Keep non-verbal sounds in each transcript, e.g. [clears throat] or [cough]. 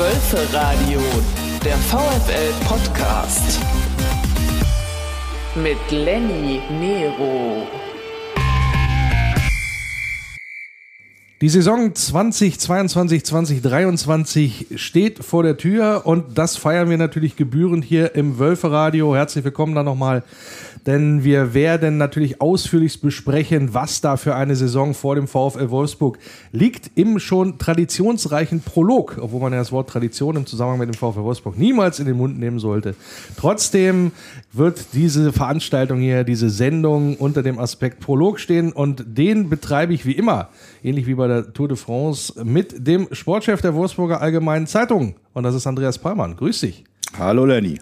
Wölferadio, der VfL-Podcast. Mit Lenny Nero. Die Saison 2022, 2023 steht vor der Tür und das feiern wir natürlich gebührend hier im Wölferadio. Herzlich willkommen da nochmal denn wir werden natürlich ausführlichst besprechen, was da für eine Saison vor dem VfL Wolfsburg liegt im schon traditionsreichen Prolog, obwohl man ja das Wort Tradition im Zusammenhang mit dem VfL Wolfsburg niemals in den Mund nehmen sollte. Trotzdem wird diese Veranstaltung hier, diese Sendung unter dem Aspekt Prolog stehen und den betreibe ich wie immer, ähnlich wie bei der Tour de France, mit dem Sportchef der Wolfsburger Allgemeinen Zeitung und das ist Andreas Palmann. Grüß dich. Hallo Lenny.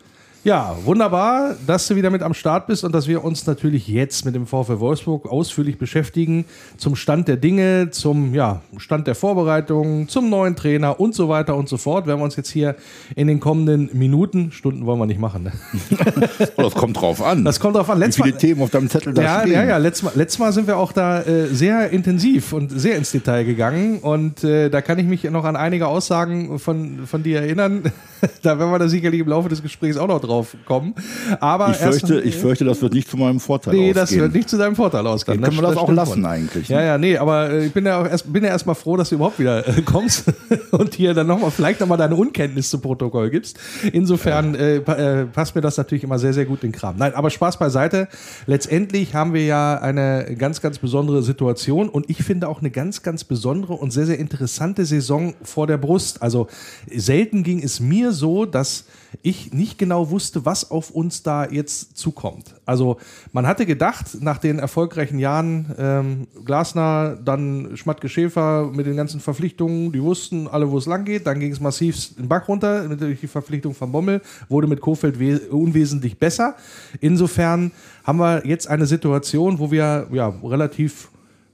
Ja, wunderbar, dass du wieder mit am Start bist und dass wir uns natürlich jetzt mit dem VfL Wolfsburg ausführlich beschäftigen zum Stand der Dinge, zum ja, Stand der Vorbereitung, zum neuen Trainer und so weiter und so fort. Werden wir uns jetzt hier in den kommenden Minuten, Stunden wollen wir nicht machen. Ne? [laughs] Das kommt drauf an. Das kommt drauf an. Letztes Wie viele Mal, Themen auf deinem Zettel da ja, stehen. Ja, ja, letztes Mal, letztes Mal sind wir auch da äh, sehr intensiv und sehr ins Detail gegangen und äh, da kann ich mich noch an einige Aussagen von, von dir erinnern. [laughs] da werden wir da sicherlich im Laufe des Gesprächs auch noch drauf kommen. Aber ich fürchte, erst, ich fürchte, das wird nicht zu meinem Vorteil nee, ausgehen. Nee, das wird nicht zu deinem Vorteil ausgehen. Dann können wir das, auch lassen von. eigentlich. Ne? Ja, ja, nee, aber äh, ich bin ja, auch erst, bin ja erstmal froh, dass du überhaupt wieder äh, kommst [laughs] und hier dann nochmal, vielleicht nochmal deine Unkenntnis zu Protokoll gibst. Insofern ja. äh, passt mir das natürlich immer sehr, sehr gut in den Kram. Nein, aber Spaß beiseite. Letztendlich haben wir ja eine ganz, ganz besondere Situation und ich finde auch eine ganz, ganz besondere und sehr, sehr interessante Saison vor der Brust. Also selten ging es mir so, dass ich nicht genau wusste, was auf uns da jetzt zukommt. Also man hatte gedacht, nach den erfolgreichen Jahren ähm, Glasner, dann Schmatke Schäfer mit den ganzen Verpflichtungen, die wussten alle, wo es lang geht. Dann ging es massiv den Bach runter durch die Verpflichtung von Bommel, wurde mit Kofeld unwesentlich besser. Insofern haben wir jetzt eine Situation, wo wir ja relativ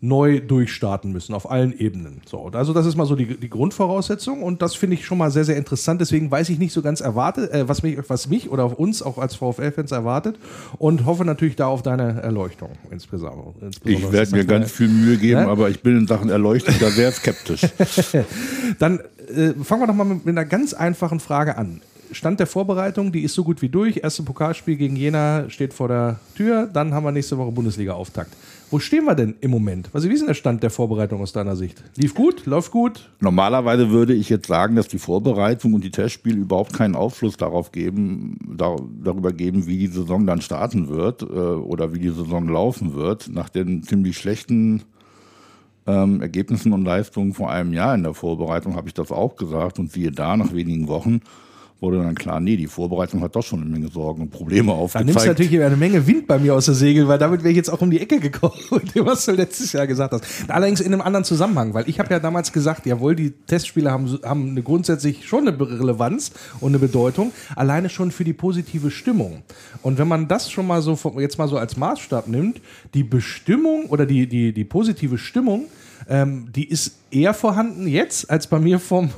neu durchstarten müssen auf allen Ebenen. So, also das ist mal so die, die Grundvoraussetzung und das finde ich schon mal sehr, sehr interessant. Deswegen weiß ich nicht so ganz erwartet, äh, was, mich, was mich oder auf uns auch als VfL-Fans erwartet und hoffe natürlich da auf deine Erleuchtung insbesondere. Ich werde mir ganz viel Mühe [laughs] geben, ja? aber ich bin in Sachen Erleuchtung da sehr skeptisch. [laughs] Dann äh, fangen wir doch mal mit, mit einer ganz einfachen Frage an. Stand der Vorbereitung, die ist so gut wie durch. Erste Pokalspiel gegen Jena steht vor der Tür. Dann haben wir nächste Woche Bundesliga-Auftakt. Wo stehen wir denn im Moment? Also wie ist denn der Stand der Vorbereitung aus deiner Sicht? Lief gut? Läuft gut? Normalerweise würde ich jetzt sagen, dass die Vorbereitung und die Testspiele überhaupt keinen Aufschluss darauf geben, da, darüber geben, wie die Saison dann starten wird äh, oder wie die Saison laufen wird. Nach den ziemlich schlechten ähm, Ergebnissen und Leistungen vor einem Jahr in der Vorbereitung habe ich das auch gesagt und siehe da, nach wenigen Wochen wurde dann klar, nee, die Vorbereitung hat doch schon eine Menge Sorgen und Probleme aufgezeigt. Da nimmst du natürlich eine Menge Wind bei mir aus der Segel, weil damit wäre ich jetzt auch um die Ecke gekommen, [laughs] was du letztes Jahr gesagt hast. Allerdings in einem anderen Zusammenhang, weil ich habe ja damals gesagt, jawohl, die Testspiele haben, haben eine grundsätzlich schon eine Relevanz und eine Bedeutung, alleine schon für die positive Stimmung. Und wenn man das schon mal so jetzt mal so als Maßstab nimmt, die Bestimmung oder die, die, die positive Stimmung, ähm, die ist eher vorhanden jetzt als bei mir vom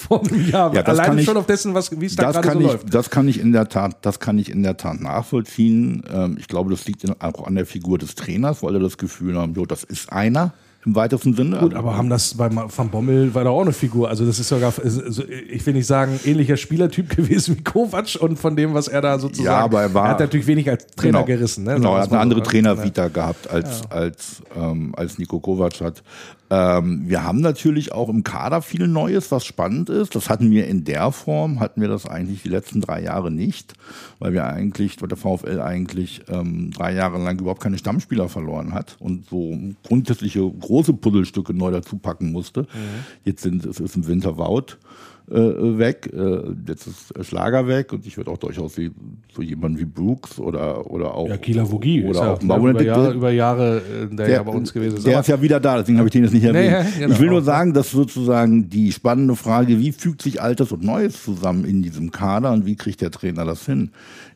vor einem Jahr. Ja, Alleine schon auf dessen, was, wie es da gerade so ich, läuft. Das kann ich in der Tat, das kann ich in der Tat nachvollziehen. Ähm, ich glaube, das liegt auch an der Figur des Trainers, weil er das Gefühl haben, jo, das ist einer im weitesten Sinne. Gut, aber haben das bei Van Bommel war da auch eine Figur. Also das ist sogar, ich will nicht sagen, ähnlicher Spielertyp [laughs] gewesen wie Kovac und von dem, was er da sozusagen. Ja, aber er war. Er hat natürlich wenig als Trainer genau, gerissen. Ne? Genau, er hat eine andere Trainervita ja. gehabt als ja. als ähm, als Nico Kovac hat. Ähm, wir haben natürlich auch im Kader viel Neues, was spannend ist. Das hatten wir in der Form, hatten wir das eigentlich die letzten drei Jahre nicht, weil wir eigentlich, weil der VfL eigentlich ähm, drei Jahre lang überhaupt keine Stammspieler verloren hat und so grundsätzliche große Puzzlestücke neu dazu packen musste. Mhm. Jetzt sind es ist im Winter Wout weg, äh, jetzt ist Schlager weg und ich würde auch durchaus wie, so jemanden wie Brooks oder, oder auch. Ja, Kieler Vogie oder ja auch Mauer, über, Jahre, über Jahre äh, der, der, ja bei uns gewesen ist. Der ist ja wieder da, deswegen habe ich den jetzt nicht erwähnt. Nee, [laughs] genau. Ich will nur sagen, dass sozusagen die spannende Frage, wie fügt sich Altes und Neues zusammen in diesem Kader und wie kriegt der Trainer das hin,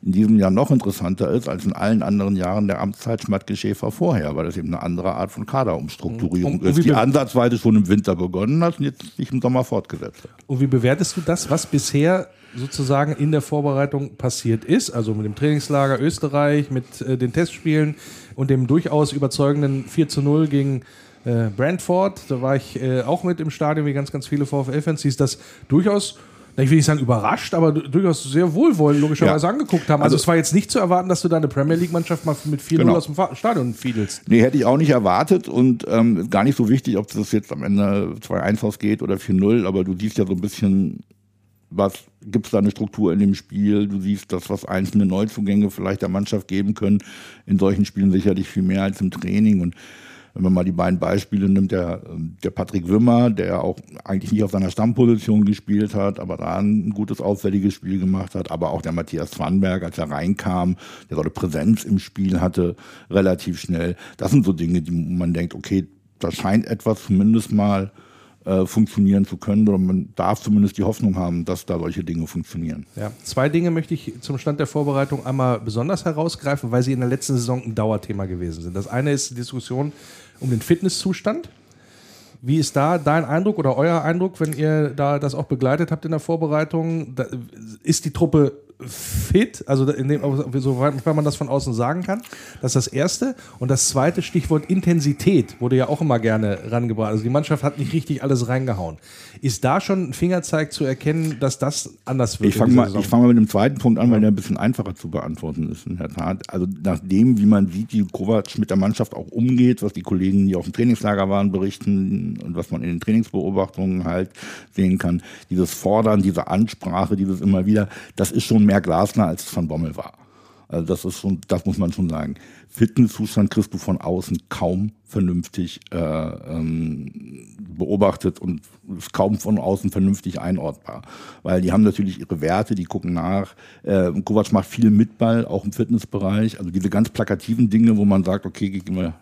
in diesem Jahr noch interessanter ist als in allen anderen Jahren der Amtszeit Schmatke-Schäfer vorher, weil das eben eine andere Art von Kaderumstrukturierung und, ist, die ansatzweise schon im Winter begonnen hat und jetzt sich im Sommer fortgesetzt hat. Und wie bewertest du das, was bisher sozusagen in der Vorbereitung passiert ist, also mit dem Trainingslager Österreich, mit äh, den Testspielen und dem durchaus überzeugenden 4 zu 0 gegen äh, Brentford. Da war ich äh, auch mit im Stadion, wie ganz, ganz viele VfL-Fans. Hieß das durchaus ich will nicht sagen überrascht, aber durchaus sehr wohlwollend logischerweise Ja. angeguckt haben. Also, Also- es war jetzt nicht zu erwarten, dass du deine Premier League-Mannschaft mal mit 4-0 Genau. aus dem Stadion fiedelst. Nee, hätte ich auch nicht erwartet und ähm, gar nicht so wichtig, ob das jetzt am Ende 2-1 ausgeht oder 4-0, aber du siehst ja so ein bisschen, was gibt es da eine Struktur in dem Spiel, du siehst das, was einzelne Neuzugänge vielleicht der Mannschaft geben können, in solchen Spielen sicherlich viel mehr als im Training und wenn man mal die beiden Beispiele nimmt, der, der Patrick Wimmer, der auch eigentlich nicht auf seiner Stammposition gespielt hat, aber da ein gutes, auffälliges Spiel gemacht hat, aber auch der Matthias Zwanberg, als er reinkam, der so eine Präsenz im Spiel hatte, relativ schnell. Das sind so Dinge, die man denkt, okay, da scheint etwas zumindest mal äh, funktionieren zu können oder man darf zumindest die Hoffnung haben, dass da solche Dinge funktionieren. Ja. Zwei Dinge möchte ich zum Stand der Vorbereitung einmal besonders herausgreifen, weil sie in der letzten Saison ein Dauerthema gewesen sind. Das eine ist die Diskussion um den Fitnesszustand. Wie ist da dein Eindruck oder euer Eindruck, wenn ihr da das auch begleitet habt in der Vorbereitung? Da, ist die Truppe fit? Also in dem, soweit man das von außen sagen kann. Das ist das Erste. Und das zweite Stichwort Intensität wurde ja auch immer gerne rangebracht. Also die Mannschaft hat nicht richtig alles reingehauen. Ist da schon ein Fingerzeig zu erkennen, dass das anders wird? Ich fange mal, ich fang mal mit dem zweiten Punkt an, weil der ein bisschen einfacher zu beantworten ist, in der Tat. Also nach dem, wie man sieht, wie Kovac mit der Mannschaft auch umgeht, was die Kollegen, die auf dem Trainingslager waren, berichten und was man in den Trainingsbeobachtungen halt sehen kann, dieses Fordern, diese Ansprache, dieses immer wieder, das ist schon mehr Glasner, als es Van Bommel war. Also das ist schon, das muss man schon sagen. Fitnesszustand kriegst du von außen kaum vernünftig äh, ähm, beobachtet und ist kaum von außen vernünftig einordbar. Weil die haben natürlich ihre Werte, die gucken nach. Äh, Kovac macht viel mit Ball, auch im Fitnessbereich. Also diese ganz plakativen Dinge, wo man sagt, okay, gehen wir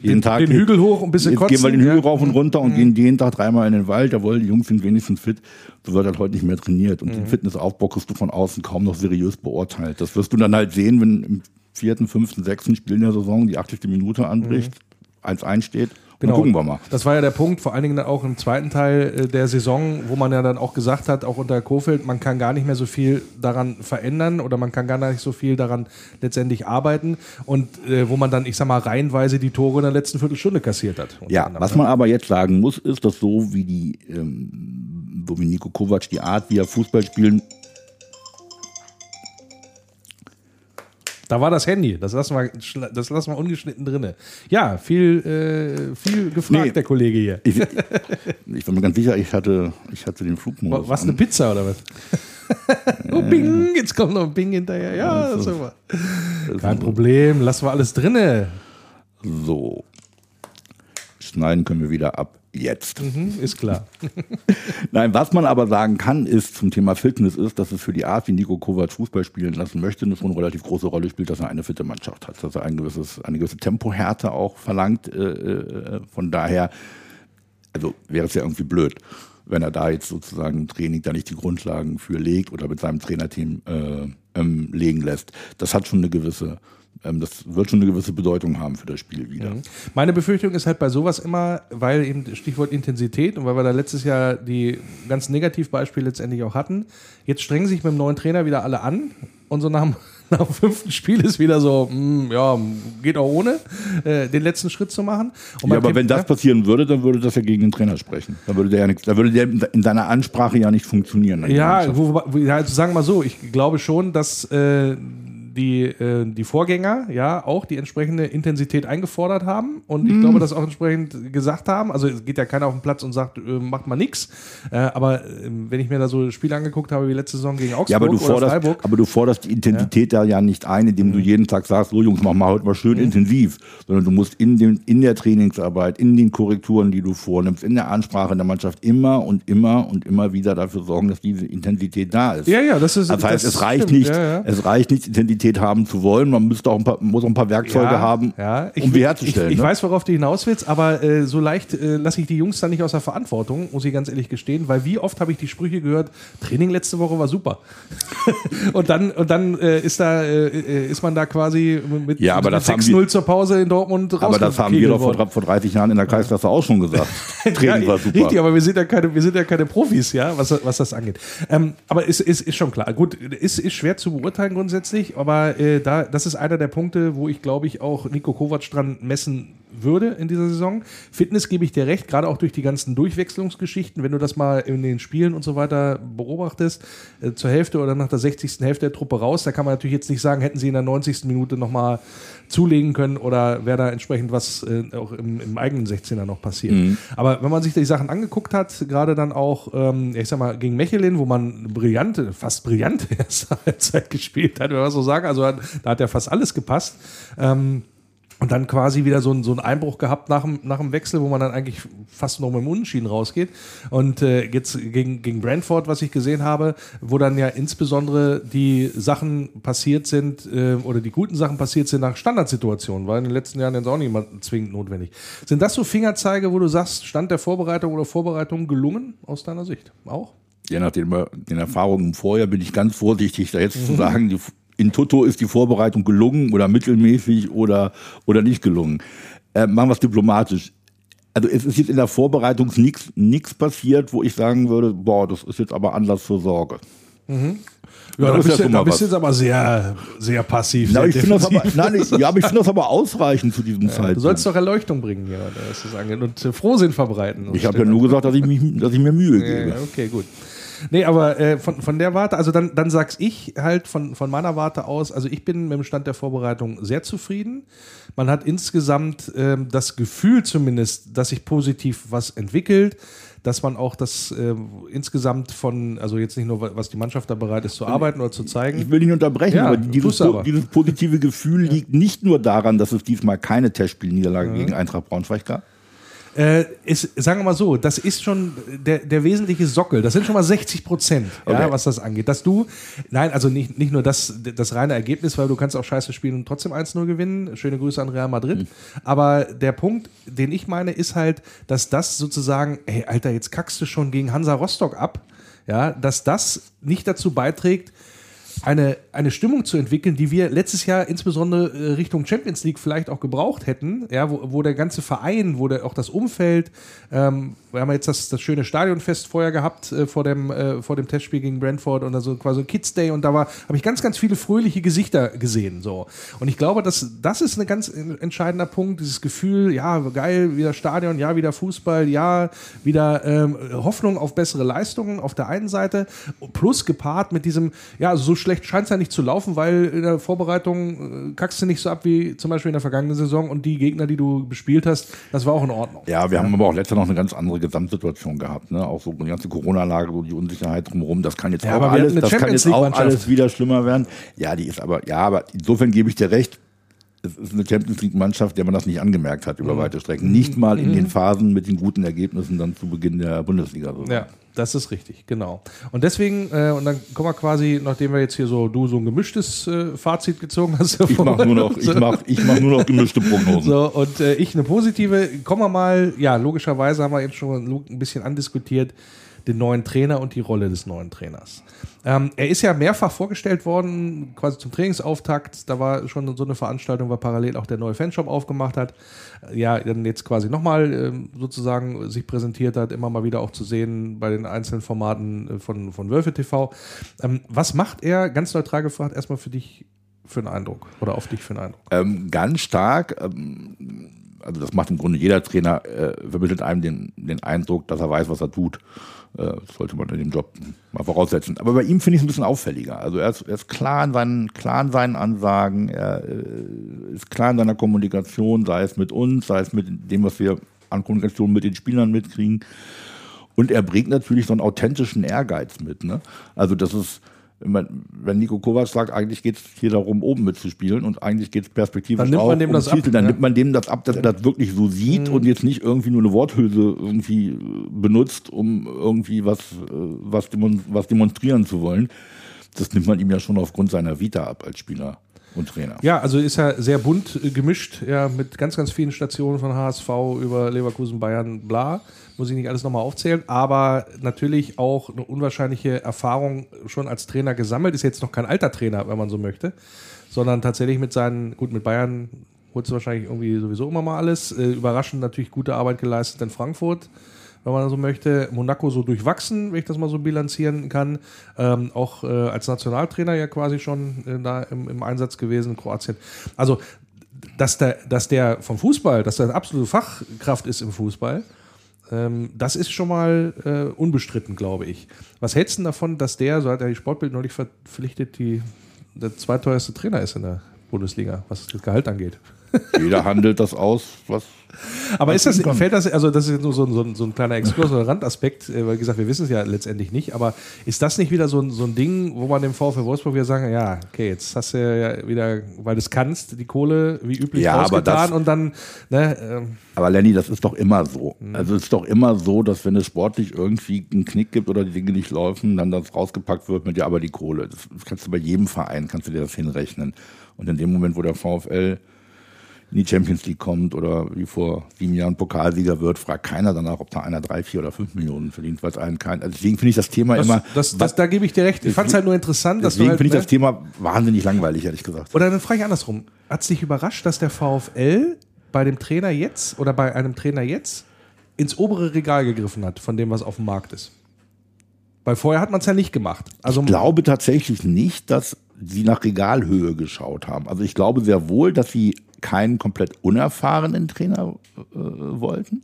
jeden Den- Tag den Hügel hoch und ein bisschen jetzt gehen wir kotzen, den Hügel. Mhm. rauf und runter und gehen jeden Tag dreimal in den Wald. Jawohl, die Jungs sind wenigstens fit. So wird halt heute nicht mehr trainiert. Und den Mhm. Fitnessaufbau kriegst du von außen kaum noch seriös beurteilt. Das wirst du dann halt sehen, wenn im vierten, fünften, sechsten Spiel in der Saison die 80. Minute anbricht, 1-1 steht. Genau. Dann gucken wir mal. Das war ja der Punkt, vor allen Dingen auch im zweiten Teil äh, der Saison, wo man ja dann auch gesagt hat, auch unter Kofeld, man kann gar nicht mehr so viel daran verändern oder man kann gar nicht so viel daran letztendlich arbeiten und äh, wo man dann, ich sag mal, reihenweise die Tore in der letzten Viertelstunde kassiert hat. Ja, anderem, was ne? man aber jetzt sagen muss, ist, dass so wie die, ähm, so wie Nico Kovac die Art, wie er Fußball spielen, Da war das Handy, das lassen wir, das lassen wir ungeschnitten drinne. Ja, viel, äh, viel gefragt, Nee. der Kollege hier. ich, ich war mir ganz sicher, ich hatte, ich hatte den Flugmodus. Was, eine an. Pizza oder was? [laughs] oh, Bing, jetzt kommt noch ein Bing hinterher. Ja, das ist super. Kein Problem, lassen wir alles drinne. So. Schneiden können wir wieder ab. Jetzt. Hm, ist klar. [laughs] Nein, was man aber sagen kann, ist zum Thema Fitness, ist, dass es für die Art, wie Nico Kovac Fußball spielen lassen möchte, eine schon relativ große Rolle spielt, dass er eine fitte Mannschaft hat, dass er ein gewisses, eine gewisse Tempohärte auch verlangt. Äh, äh, von daher, also wäre es ja irgendwie blöd, wenn er da jetzt sozusagen im Training da nicht die Grundlagen für legt oder mit seinem Trainerteam äh, ähm, legen lässt. Das hat schon eine gewisse, das wird schon eine gewisse Bedeutung haben für das Spiel wieder. Meine Befürchtung ist halt bei sowas immer, weil eben Stichwort Intensität und weil wir da letztes Jahr die ganz Negativbeispiele letztendlich auch hatten, jetzt strengen sich mit dem neuen Trainer wieder alle an und so nach dem, [laughs] nach dem fünften Spiel ist wieder so, mm, ja, geht auch ohne, äh, den letzten Schritt zu machen. Ja, aber Tipp- wenn das passieren würde, dann würde das ja gegen den Trainer sprechen. Dann würde der ja nichts, dann würde der in seiner Ansprache ja nicht funktionieren. Ja, wo, wo, ja, also sagen wir mal so, ich glaube schon, dass äh, die, äh, die Vorgänger ja auch die entsprechende Intensität eingefordert haben und Mhm. ich glaube, das auch entsprechend gesagt haben. Also es geht ja keiner auf den Platz und sagt, äh, macht mal nix. Äh, aber äh, wenn ich mir da so Spiele angeguckt habe wie letzte Saison gegen Augsburg Ja, aber du, forderst, Freiburg, aber du forderst die Intensität da ja nicht ein, indem Mhm. du jeden Tag sagst, so Jungs, mach mal heute mal schön intensiv, sondern du musst in, dem, in der Trainingsarbeit, in den Korrekturen, die du vornimmst, in der Ansprache der Mannschaft immer und immer und immer wieder dafür sorgen, dass diese Intensität da ist. Ja, ja, das ist- Das heißt, das es reicht stimmt, nicht, ja, ja. es reicht nicht, Intensität haben zu wollen, man müsste auch ein paar, muss auch ein paar Werkzeuge ja, haben, ja. Ich, um die ich, herzustellen. ich ne? weiß, worauf du hinaus willst, aber äh, so leicht äh, lasse ich die Jungs dann nicht aus der Verantwortung, muss ich ganz ehrlich gestehen, weil wie oft habe ich die Sprüche gehört, Training letzte Woche war super. [laughs] und dann, und dann äh, ist, da, äh, äh, ist man da quasi mit, Ja, aber mit das haben 6-0 wir- zur Pause in Dortmund aber das haben wir doch vor, vor 30 Jahren in der Kreisklasse auch schon gesagt. [laughs] Training Ja, war super. Richtig, aber wir sind ja keine, wir sind ja keine Profis, ja, was, was das angeht. Ähm, aber ist, ist, ist schon klar. Gut, ist, ist schwer zu beurteilen grundsätzlich, aber äh, da, das ist einer der Punkte, wo ich glaube ich auch Nico Kovac dran messen würde in dieser Saison. Fitness gebe ich dir recht, gerade auch durch die ganzen Durchwechslungsgeschichten, wenn du das mal in den Spielen und so weiter beobachtest, äh, zur Hälfte oder nach der 60. Hälfte der Truppe raus, da kann man natürlich jetzt nicht sagen, hätten sie in der 90. Minute nochmal zulegen können oder wäre da entsprechend was äh, auch im, im, eigenen 16er noch passiert. Mhm. Aber wenn man sich die Sachen angeguckt hat, gerade dann auch, ähm, ich sag mal, gegen Mechelin, wo man brillante, fast brillante [laughs] erste Halbzeit gespielt hat, wenn man so sagen, also da hat ja fast alles gepasst. Ähm, und dann quasi wieder so, ein, so einen Einbruch gehabt nach dem, nach dem Wechsel, wo man dann eigentlich fast noch mit dem Unentschieden rausgeht. Und äh, jetzt gegen, gegen Brentford, was ich gesehen habe, wo dann ja insbesondere die Sachen passiert sind äh, oder die guten Sachen passiert sind nach Standardsituationen, war in den letzten Jahren jetzt auch nicht mal zwingend notwendig. Sind das so Fingerzeige, wo du sagst, Stand der Vorbereitung oder Vorbereitung gelungen aus deiner Sicht? Auch? Je nach den, den Erfahrungen vorher bin ich ganz vorsichtig, da jetzt mhm. zu sagen, die in Toto ist die Vorbereitung gelungen oder mittelmäßig oder, oder nicht gelungen. Äh, machen wir es diplomatisch. Also es ist jetzt in der Vorbereitung nichts passiert, wo ich sagen würde, boah, das ist jetzt aber Anlass zur Sorge. Mhm. Ja, da bist, ja da bist du jetzt aber sehr, sehr passiv. Na, sehr ich das aber, nein, ich, ja, aber ich finde das aber ausreichend zu diesem ja, Zeitpunkt. Du sollst doch Erleuchtung bringen hier, und äh, Frohsinn verbreiten. Ich habe ja nur gesagt, dass ich, mich, dass ich mir Mühe gebe. Okay, gut. Nee, aber äh, von, von der Warte, also dann, dann sag's ich halt von, von meiner Warte aus, also ich bin mit dem Stand der Vorbereitung sehr zufrieden. Man hat insgesamt ähm, das Gefühl zumindest, dass sich positiv was entwickelt dass man auch das äh, insgesamt von, also jetzt nicht nur, was die Mannschaft da bereit ist zu arbeiten oder zu zeigen. Ich will nicht unterbrechen, ja, aber dieses, aber dieses, positive Gefühl ja. liegt nicht nur daran, dass es diesmal keine Testspielniederlage ja. gegen Eintracht Braunschweig gab, äh, ist, sagen wir mal so, das ist schon der, der wesentliche Sockel. Das sind schon mal 60 Prozent, okay. ja, was das angeht. Dass du, nein, also nicht, nicht nur das, das reine Ergebnis, weil du kannst auch scheiße spielen und trotzdem 1-0 gewinnen. Schöne Grüße an Real Madrid. Mhm. Aber der Punkt, den ich meine, ist halt, dass das sozusagen, ey, Alter, jetzt kackst du schon gegen Hansa Rostock ab. Ja, dass das nicht dazu beiträgt, eine, eine Stimmung zu entwickeln, die wir letztes Jahr insbesondere äh, Richtung Champions League vielleicht auch gebraucht hätten, ja, wo, wo der ganze Verein, wo der, auch das Umfeld, ähm, wir haben jetzt das, das schöne Stadionfest vorher gehabt äh, vor, dem, äh, vor dem Testspiel gegen Brentford und also quasi Kids Day und da war, habe ich ganz, ganz viele fröhliche Gesichter gesehen. So. Und ich glaube, dass das ist ein ganz entscheidender Punkt, dieses Gefühl, ja, geil, wieder Stadion, ja, wieder Fußball, ja, wieder ähm, Hoffnung auf bessere Leistungen auf der einen Seite, plus gepaart mit diesem, ja, so schlecht scheint es ja nicht zu laufen, weil in der Vorbereitung äh, kackst du nicht so ab wie zum Beispiel in der vergangenen Saison und die Gegner, die du bespielt hast, das war auch in Ordnung. Ja, wir haben aber auch letztes Jahr noch eine ganz andere Gesamtsituation gehabt, ne? Auch so die ganze Corona-Lage, so die Unsicherheit drumherum, das kann jetzt ja, auch alles, das kann jetzt auch alles wieder schlimmer werden. Ja, die ist aber, ja, aber insofern gebe ich dir recht, eine Champions League-Mannschaft, der man das nicht angemerkt hat über mhm. weite Strecken. Nicht mal in mhm. den Phasen mit den guten Ergebnissen dann zu Beginn der Bundesliga. Ja, das ist richtig, genau. Und deswegen, äh, und dann kommen wir quasi, nachdem wir jetzt hier so, du so ein gemischtes äh, Fazit gezogen hast. Ich mache nur, noch, ich mach, ich mach nur noch gemischte Prognosen. So, und äh, ich eine positive, kommen wir mal, ja, logischerweise haben wir eben schon ein bisschen andiskutiert, den neuen Trainer und die Rolle des neuen Trainers. Ähm, er ist ja mehrfach vorgestellt worden, quasi zum Trainingsauftakt. Da war schon so eine Veranstaltung, weil parallel auch der neue Fanshop aufgemacht hat. Ja, dann jetzt quasi nochmal ähm, sozusagen sich präsentiert hat, immer mal wieder auch zu sehen bei den einzelnen Formaten äh, von, von Wölfe TV. Ähm, was macht er, ganz neutral gefragt, erstmal für dich für einen Eindruck oder auf dich für einen Eindruck? Ähm, ganz stark. Ähm, also das macht im Grunde jeder Trainer, äh, vermittelt einem den, den Eindruck, dass er weiß, was er tut. Äh, sollte man in dem Job mal voraussetzen. Aber bei ihm finde ich es ein bisschen auffälliger. Also er ist, er ist klar, in seinen, klar in seinen Ansagen, er äh, ist klar in seiner Kommunikation, sei es mit uns, sei es mit dem, was wir an Kommunikation mit den Spielern mitkriegen. Und er bringt natürlich so einen authentischen Ehrgeiz mit. Ne? Also das ist wenn Nico Kovac sagt, eigentlich geht es hier darum, oben mitzuspielen und eigentlich geht es perspektivisch dann nimmt man dem um das ab, dann ja. nimmt man dem das ab, dass er das wirklich so sieht mhm. und jetzt nicht irgendwie nur eine Worthülse irgendwie äh, benutzt, um irgendwie was, äh, was, demonstrieren zu wollen. Das nimmt man ihm ja schon aufgrund seiner Vita ab als Spieler und Trainer. Ja, also ist er sehr bunt äh, gemischt, ja, mit ganz, ganz vielen Stationen von HSV über Leverkusen, Bayern, bla. Muss ich nicht alles nochmal aufzählen, aber natürlich auch eine unwahrscheinliche Erfahrung schon als Trainer gesammelt. Ist jetzt noch kein alter Trainer, wenn man so möchte, sondern tatsächlich mit seinen, gut, mit Bayern holt es wahrscheinlich irgendwie sowieso immer mal alles. Äh, überraschend natürlich gute Arbeit geleistet in Frankfurt wenn man so möchte. Monaco so durchwachsen, wenn ich das mal so bilanzieren kann. Ähm, auch äh, als Nationaltrainer ja quasi schon äh, da im, im, Einsatz gewesen in Kroatien. Also dass der, dass der vom Fußball, dass er eine absolute Fachkraft ist im Fußball, ähm, das ist schon mal äh, unbestritten, glaube ich. Was hältst du davon, dass der, so hat er die Sportbild neulich verpflichtet, die, der zweiteuerste Trainer ist in der Bundesliga, was das Gehalt angeht? Jeder handelt das aus, was. Aber ist das, fällt das, also das ist nur so, so, so ein kleiner Exkurs oder Randaspekt, äh, weil wie gesagt, wir wissen es ja letztendlich nicht, aber ist das nicht wieder so ein, so ein Ding, wo man dem VfL Wolfsburg wieder sagen, ja, okay, jetzt hast du ja wieder, weil du es kannst, die Kohle wie üblich Ja, aber ausgetan das- und dann, ne, ähm, Aber Lenny, das ist doch immer so. Also es ist doch immer so, dass wenn es sportlich irgendwie einen Knick gibt oder die Dinge nicht laufen, dann das rausgepackt wird mit ja, aber die Kohle. Das kannst du bei jedem Verein, kannst du dir das hinrechnen. Und in dem Moment, wo der VfL in die Champions League kommt oder wie vor sieben Jahren Pokalsieger wird, fragt keiner danach, ob da einer drei, vier oder fünf Millionen verdient, weil es einen kein. Also deswegen finde ich das Thema das, immer. das, das, da gebe ich dir recht. Ich fand es halt nur interessant, dass du deswegen halt, finde ich ne, das Thema wahnsinnig langweilig, ehrlich gesagt. Oder dann frage ich andersrum. Hat es dich überrascht, dass der VfL bei dem Trainer jetzt oder bei einem Trainer jetzt ins obere Regal gegriffen hat von dem, was auf dem Markt ist? Weil vorher hat man es ja nicht gemacht. Also Ich glaube tatsächlich nicht, dass sie nach Regalhöhe geschaut haben. Also ich glaube sehr wohl, dass sie keinen komplett unerfahrenen Trainer äh, wollten.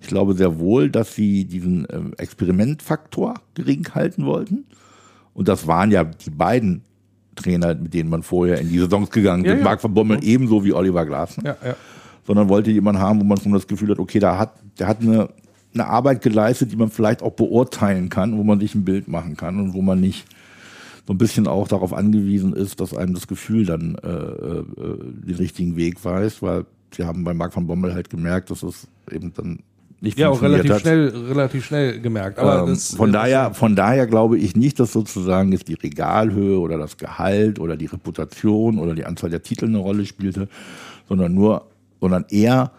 Ich glaube sehr wohl, dass sie diesen äh, Experimentfaktor gering halten wollten. Und das waren ja die beiden Trainer, mit denen man vorher in die Saisons gegangen Ja, ist. ja. Marc van Bommel ebenso wie Oliver Glasner ja, ja. sondern wollte jemanden haben, wo man schon das Gefühl hat, okay, da hat, der hat eine, eine Arbeit geleistet, die man vielleicht auch beurteilen kann, wo man sich ein Bild machen kann und wo man nicht so ein bisschen auch darauf angewiesen ist, dass einem das Gefühl dann äh, äh, den richtigen Weg weiß, weil sie haben bei Marc van Bommel halt gemerkt, dass es eben dann nicht ja auch relativ hat. schnell, relativ schnell gemerkt. Aber Ähm, das, von, daher, von daher glaube ich nicht, dass sozusagen jetzt die Regalhöhe oder das Gehalt oder die Reputation oder die Anzahl der Titel eine Rolle spielte, sondern nur, sondern eher,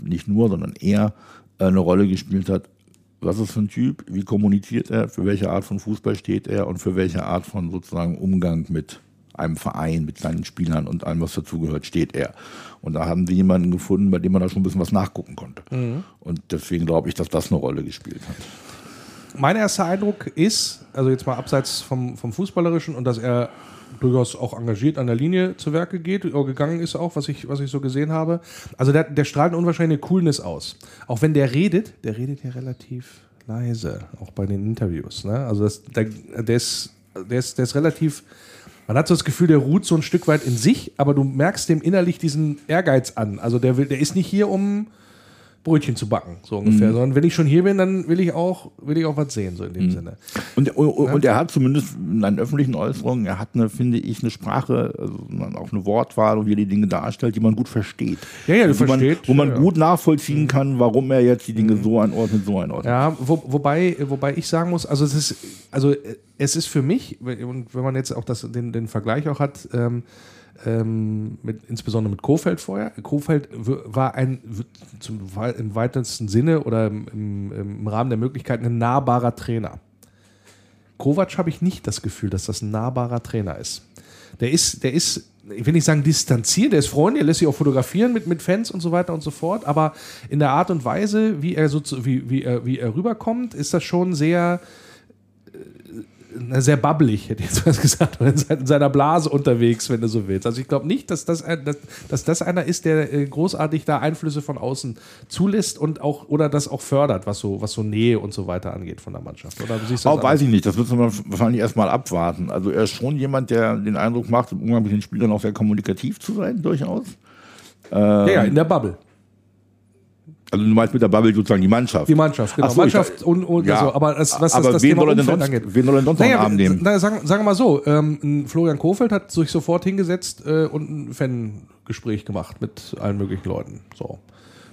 nicht nur, sondern eher äh, eine Rolle gespielt hat, was ist für ein Typ, wie kommuniziert er, für welche Art von Fußball steht er und für welche Art von sozusagen Umgang mit einem Verein, mit seinen Spielern und allem, was dazugehört, steht er. Und da haben sie jemanden gefunden, bei dem man da schon ein bisschen was nachgucken konnte. Und deswegen glaube ich, dass das eine Rolle gespielt hat. mein erster Eindruck ist, also jetzt mal abseits vom, vom Fußballerischen und dass er durchaus auch engagiert an der Linie zu Werke geht, oder gegangen ist auch, was ich, was ich so gesehen habe. Also der, der strahlt eine unwahrscheinliche Coolness aus. Auch wenn der redet, der redet ja relativ leise, auch bei den Interviews. Ne? Also das, der, der, ist, der, ist, der ist relativ, man hat so das Gefühl, der ruht so ein Stück weit in sich, aber du merkst dem innerlich diesen Ehrgeiz an. Also der, will, der ist nicht hier, um Brötchen zu backen, so ungefähr, sondern wenn ich schon hier bin, dann will ich auch, will ich auch was sehen, so in dem Sinne. Und, und, und er hat zumindest in seinen öffentlichen Äußerungen, er hat eine, finde ich, eine Sprache, also auch eine Wortwahl und wie er die Dinge darstellt, die man gut versteht. Ja, ja, du wo man, versteht, Wo man ja. Mhm. gut nachvollziehen kann, warum er jetzt die Dinge so einordnet, so einordnet. Ja, wo, wobei, wobei ich sagen muss, also es ist, also es ist für mich, und wenn man jetzt auch das, den, den Vergleich auch hat, ähm, ähm, mit, insbesondere mit Kofeld vorher. Kofeld war ein zum, im weitesten Sinne oder im, im, Rahmen der Möglichkeiten ein nahbarer Trainer. Kovac habe ich nicht das Gefühl, dass das ein nahbarer Trainer ist. Der ist, der ist, ich will nicht sagen distanziert, der ist freundlich, er lässt sich auch fotografieren mit, mit Fans und so weiter und so fort, aber in der Art und Weise, wie er so wie, wie, wie er rüberkommt, ist das schon sehr, sehr babbelig, hätte ich jetzt was gesagt, oder in se- in seiner Blase unterwegs, wenn du so willst. Also ich glaube nicht, dass das, dass, dass das einer ist, der äh, großartig da Einflüsse von außen zulässt und auch oder das auch fördert, was so, was so Nähe und so weiter angeht von der Mannschaft. Oder siehst Oh, weiß ich nicht, das müssen wir wahrscheinlich erstmal abwarten. Also er ist schon jemand, der den Eindruck macht, im Umgang mit den Spielern auch sehr kommunikativ zu sein, durchaus. ja, ja, in der Bubble. Also du meinst mit der Bubble sozusagen die Mannschaft. Die Mannschaft, genau. So, Mannschaft und, und Ja, also, aber das, was aber das, das wen Thema soll Umfeld sonst- angeht. wen soll denn sonst noch haben nehmen? Na, sagen, sagen wir mal so, ähm, Florian Kofeld hat sich sofort hingesetzt äh, und ein Fangespräch gemacht mit allen möglichen Leuten. So.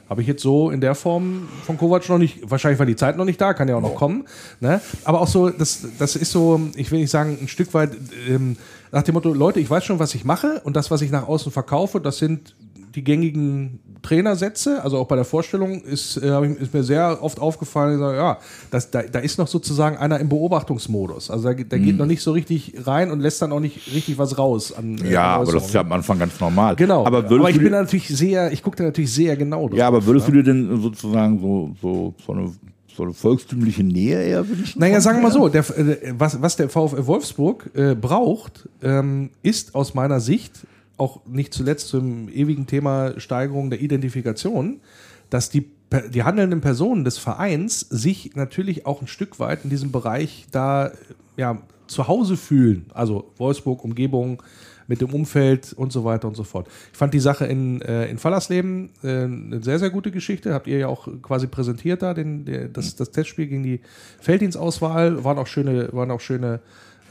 Habe ich jetzt so in der Form von Kovac noch nicht, wahrscheinlich war die Zeit noch nicht da, kann ja auch noch kommen. Ne? Aber auch so, das, das ist so, ich will nicht sagen, ein Stück weit ähm, nach dem Motto, Leute, ich weiß schon, was ich mache und das, was ich nach außen verkaufe, das sind die gängigen Trainersätze, also auch bei der Vorstellung ist, äh, ist mir sehr oft aufgefallen, sage, ja, das, da, da ist noch sozusagen einer im Beobachtungsmodus. Also da, der geht noch nicht so richtig rein und lässt dann auch nicht richtig was raus. An, äh, Mhm. Ja, aber das ist ja am Anfang ganz normal. Genau, Aber, aber, ich bin da natürlich sehr, ich gucke da natürlich sehr genau drauf. Ja, aber würdest du dir denn sozusagen so, so, so, eine, so eine volkstümliche Nähe eher wünschen? Naja, sagen wir mal so, der, äh, was, was der VfL Wolfsburg äh, braucht, ähm, ist aus meiner Sicht auch nicht zuletzt zum ewigen Thema Steigerung der Identifikation, dass die, die handelnden Personen des Vereins sich natürlich auch ein Stück weit in diesem Bereich da ja, zu Hause fühlen. Also Wolfsburg, Umgebung, mit dem Umfeld und so weiter und so fort. Ich fand die Sache in, äh, in Fallersleben äh, eine sehr, sehr gute Geschichte. Habt ihr ja auch quasi präsentiert da, den, der, das, das Testspiel gegen die Felddienstauswahl. Waren auch schöne, waren auch schöne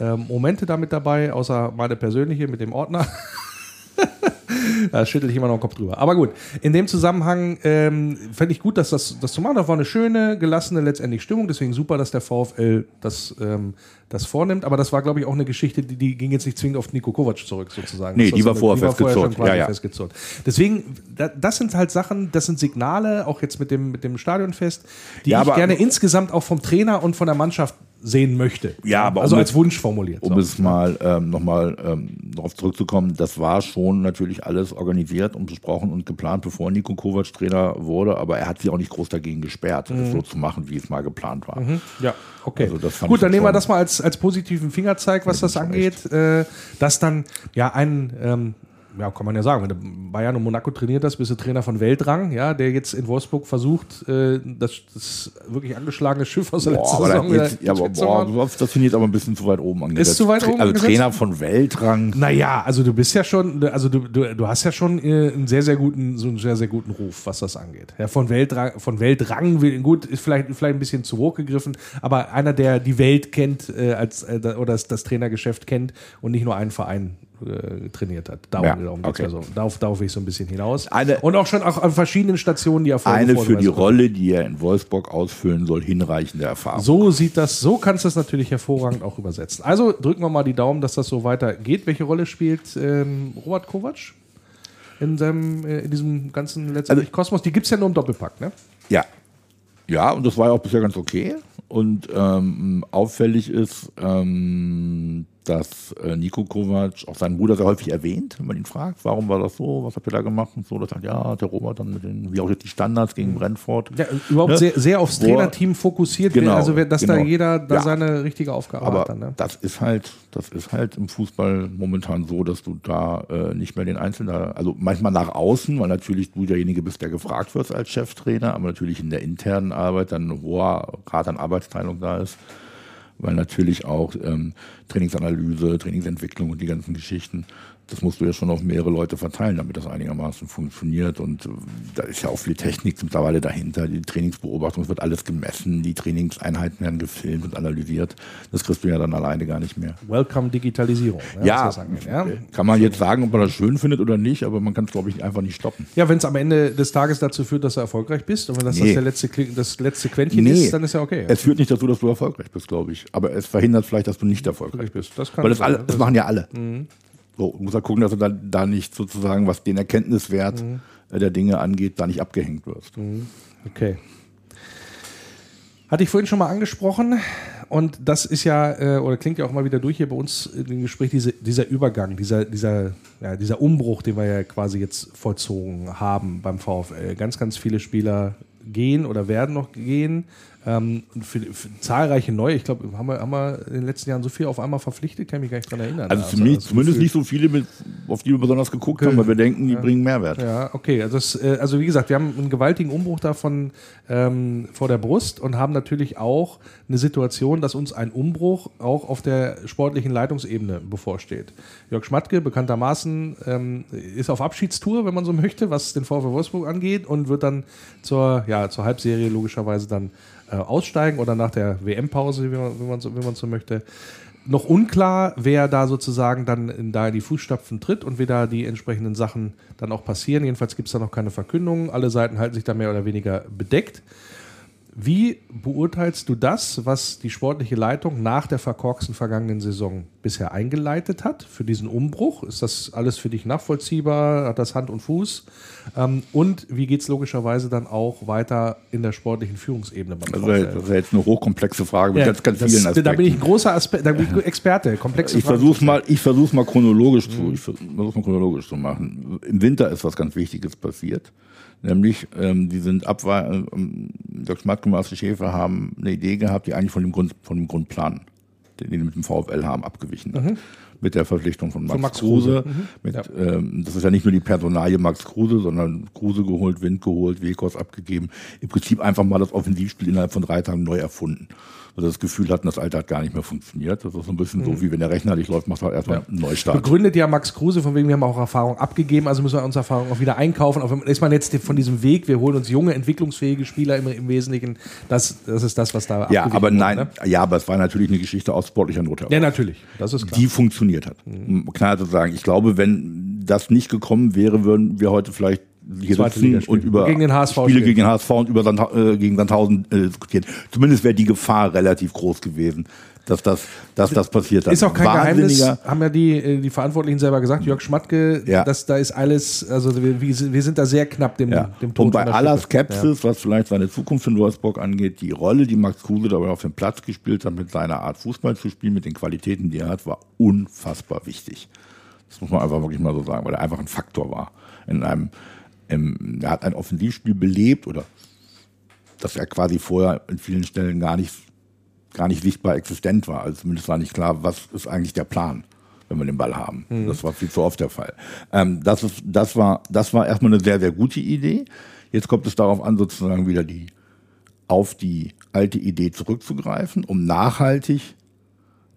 äh, Momente damit dabei, außer meine persönliche mit dem Ordner. [laughs] da schüttel ich immer noch den Kopf drüber. Aber gut, in dem Zusammenhang ähm, fände ich gut, dass das, das zu machen. Das war eine schöne, gelassene letztendlich Stimmung. Deswegen super, dass der VfL das, ähm, das vornimmt. Aber das war, glaube ich, auch eine Geschichte, die, die ging jetzt nicht zwingend auf Nico Kovac zurück, sozusagen. Nee, das die war so vorher die war festgezurrt. schon quasi Ja, ja. festgezurrt. Deswegen, da, das sind halt Sachen, das sind Signale, auch jetzt mit dem, mit dem Stadionfest, die Ja, ich gerne insgesamt auch vom Trainer und von der Mannschaft sehen möchte. Ja, aber also als es- Wunsch formuliert. Um so. es mal ähm, nochmal ähm, darauf zurückzukommen, das war schon natürlich alles organisiert und besprochen und geplant, bevor Nico Kovac Trainer wurde, aber er hat sich auch nicht groß dagegen gesperrt, Mhm. es so zu machen, wie es mal geplant war. Ja, okay. Also Gut, dann nehmen wir das mal als, als positiven Fingerzeig, was das angeht. Äh, dass dann ja ein, ähm, ja, kann man ja sagen, wenn du Bayern und Monaco trainiert hast, bist du Trainer von Weltrang, ja, der jetzt in Wolfsburg versucht, äh, das, das wirklich angeschlagene Schiff aus der Boah, letzten Saison das, wieder jetzt, ja, aber, boah, das finde ich jetzt aber ein bisschen zu weit oben angesetzt. zu weit oben Also angesetzt? Trainer von Weltrang. Naja, also du bist ja schon, also du, du, du hast ja schon äh, einen sehr, sehr guten, so einen sehr, sehr guten Ruf, was das angeht. Ja, von Weltrang, von Weltrang, gut, ist vielleicht, vielleicht ein bisschen zu hoch gegriffen, aber einer, der die Welt kennt, äh, als, äh, oder das, das Trainergeschäft kennt und nicht nur einen Verein äh, trainiert hat. Darum, Ja, darum okay. ja so. Darauf, darauf will ich so ein bisschen hinaus. Eine- und auch schon auch an verschiedenen Stationen, die er vorher Eine für die hat. Rolle, die er in Wolfsburg ausfüllen soll, hinreichende Erfahrung. So sieht das, so kannst du es natürlich hervorragend auch übersetzen. Also drücken wir mal die Daumen, dass das so weitergeht. Welche Rolle spielt ähm, Robert Kovac in, seinem, äh, in diesem ganzen letztendlich Also- Kosmos? Die gibt es ja nur im Doppelpack, ne? Ja. Ja, und das war ja auch bisher ganz okay. Und ähm, auffällig ist, ähm, dass äh, Nico Kovac auch seinen Bruder sehr häufig erwähnt, wenn man ihn fragt, warum war das so, was habt ihr da gemacht und so. Das sagt, ja, der Robert dann mit den, wie auch jetzt die Standards gegen Brentford. Ja, überhaupt Ne? sehr, sehr aufs Wo er- Trainerteam fokussiert, Genau, also dass da genau. jeder da Ja. seine richtige Aufgabe Aber hat. Dann, ne? das ist halt, das ist halt im Fußball momentan so, dass du da äh, nicht mehr den Einzelnen, also manchmal nach außen, weil natürlich du derjenige bist, der gefragt wird als Cheftrainer, aber natürlich in der internen Arbeit dann ein hoher Grad an Arbeitsteilung da ist, weil natürlich auch ähm, Trainingsanalyse, Trainingsentwicklung und die ganzen Geschichten, das musst du ja schon auf mehrere Leute verteilen, damit das einigermaßen funktioniert. Und äh, da ist ja auch viel Technik mittlerweile dahinter. Die Trainingsbeobachtung, es wird alles gemessen, die Trainingseinheiten werden gefilmt und analysiert. Das kriegst du ja dann alleine gar nicht mehr. Welcome Digitalisierung. Ne, Ja, das angeht, ja. kann man jetzt sagen, ob man das schön findet oder nicht, aber man kann es, glaube ich, einfach nicht stoppen. Ja, wenn es am Ende des Tages dazu führt, dass du erfolgreich bist und wenn das, das, Nee. der letzte, das letzte Quäntchen ist, dann ist ja okay. Es führt nicht dazu, dass du erfolgreich bist, glaube ich. Aber es verhindert vielleicht, dass du nicht erfolgreich bist. Das kann Weil das, alle, das das machen ja alle. So, du musst halt gucken, dass du da, da nicht sozusagen, was den Erkenntniswert äh, der Dinge angeht, da nicht abgehängt wirst. Okay. Hatte ich vorhin schon mal angesprochen und das ist ja, äh, oder klingt ja auch mal wieder durch hier bei uns im Gespräch, diese, dieser Übergang, dieser, dieser, ja, dieser Umbruch, den wir ja quasi jetzt vollzogen haben beim VfL. Ganz, ganz viele Spieler gehen oder werden noch gehen. Ähm, für, für zahlreiche neue, ich glaube, haben wir, haben wir in den letzten Jahren so viel auf einmal verpflichtet, kann ich mich gar nicht dran erinnern. Also, zumindest, also zumindest nicht so viele, mit, auf die wir besonders geguckt haben, weil wir denken, die bringen Mehrwert. Ja, okay. Also, das, äh, also wie gesagt, wir haben einen gewaltigen Umbruch davon ähm, vor der Brust und haben natürlich auch eine Situation, dass uns ein Umbruch auch auf der sportlichen Leitungsebene bevorsteht. Jörg Schmatke, bekanntermaßen, ähm, ist auf Abschiedstour, wenn man so [laughs] möchte, was den VfL Wolfsburg angeht und wird dann zur, ja, zur Halbserie logischerweise dann äh, aussteigen oder nach der WM-Pause, wie man, wie, man so, wie man so möchte noch unklar, wer da sozusagen dann in, da in die Fußstapfen tritt und wie da die entsprechenden Sachen dann auch passieren. Jedenfalls gibt es da noch keine Verkündungen. Alle Seiten halten sich da mehr oder weniger bedeckt. Wie beurteilst du das, was die sportliche Leitung nach der verkorksten vergangenen Saison bisher eingeleitet hat für diesen Umbruch? Ist das alles für dich nachvollziehbar? Hat das Hand und Fuß? Ähm, und wie geht es logischerweise dann auch weiter in der sportlichen Führungsebene Also, das ist ja jetzt eine hochkomplexe Frage mit Ja, ganz, ganz das- vielen Aspekten. Da bin ich ein großer Aspekt, da bin ich Experte, komplexe Ich Fragen versuche zu mal, ich versuch's mal chronologisch zu, Mhm. ich versuch's mal chronologisch zu machen. Im Winter ist was ganz Wichtiges passiert. Nämlich, ähm, die sind abweichend, ähm, Dirk Schmatke und Marcel Schäfer haben eine Idee gehabt, die eigentlich von dem Grund, von dem Grundplan den die mit dem VfL haben, abgewichen hat. Mit der Verpflichtung von Max, Von Max Kruse. Kruse. Mhm. Mit, Ja. ähm, das ist ja nicht nur die Personalie Max Kruse, sondern Kruse geholt, Wind geholt, Wekos abgegeben. Im Prinzip einfach mal das Offensivspiel innerhalb von drei Tagen neu erfunden. Also das Gefühl hatten, das Alte hat gar nicht mehr funktioniert. Das ist so ein bisschen Mhm. so, wie wenn der Rechner nicht läuft, macht er erstmal einen Neustart. Begründet ja Max Kruse, von wegen wir haben auch Erfahrung abgegeben, also müssen wir unsere Erfahrung auch wieder einkaufen. Auch wenn, ist man jetzt von diesem Weg, wir holen uns junge, entwicklungsfähige Spieler im, im Wesentlichen, das, das ist das, was da Ja, aber wurde, nein, ne? ja, aber es war natürlich eine Geschichte aus sportlicher Not heraus. Ja, natürlich, das ist klar. die funktioniert hat. Um Knall zu sagen. Ich glaube, wenn das nicht gekommen wäre, würden wir heute vielleicht hier Zweite sitzen und über Gegen den HSV Spiele spielen. gegen den HSV und über Sand, äh, gegen Sandhausen äh, diskutieren. Zumindest wäre die Gefahr relativ groß gewesen, dass das, dass das passiert hat. Ist auch kein Geheimnis, haben ja die, äh, die Verantwortlichen selber gesagt, Jörg Schmatke, Ja. dass da ist alles, also wir, wir sind da sehr knapp dem, Ja. dem Tod Und bei aller. Skepsis, was vielleicht seine Zukunft in Wolfsburg angeht, die Rolle, die Max Kruse dabei auf dem Platz gespielt hat, mit seiner Art Fußball zu spielen, mit den Qualitäten, die er hat, war unfassbar wichtig. Das muss man einfach wirklich mal so sagen, weil er einfach ein Faktor war. In einem, im, er hat ein Offensivspiel belebt oder dass er quasi vorher in vielen Stellen gar nicht, gar nicht sichtbar existent war. Also zumindest war nicht klar, was ist eigentlich der Plan, wenn wir den Ball haben. Das war viel zu oft der Fall. Ähm, das, ist, das, war, das war erstmal eine sehr, sehr gute Idee. Jetzt kommt es darauf an, sozusagen wieder die, auf die alte Idee zurückzugreifen, um nachhaltig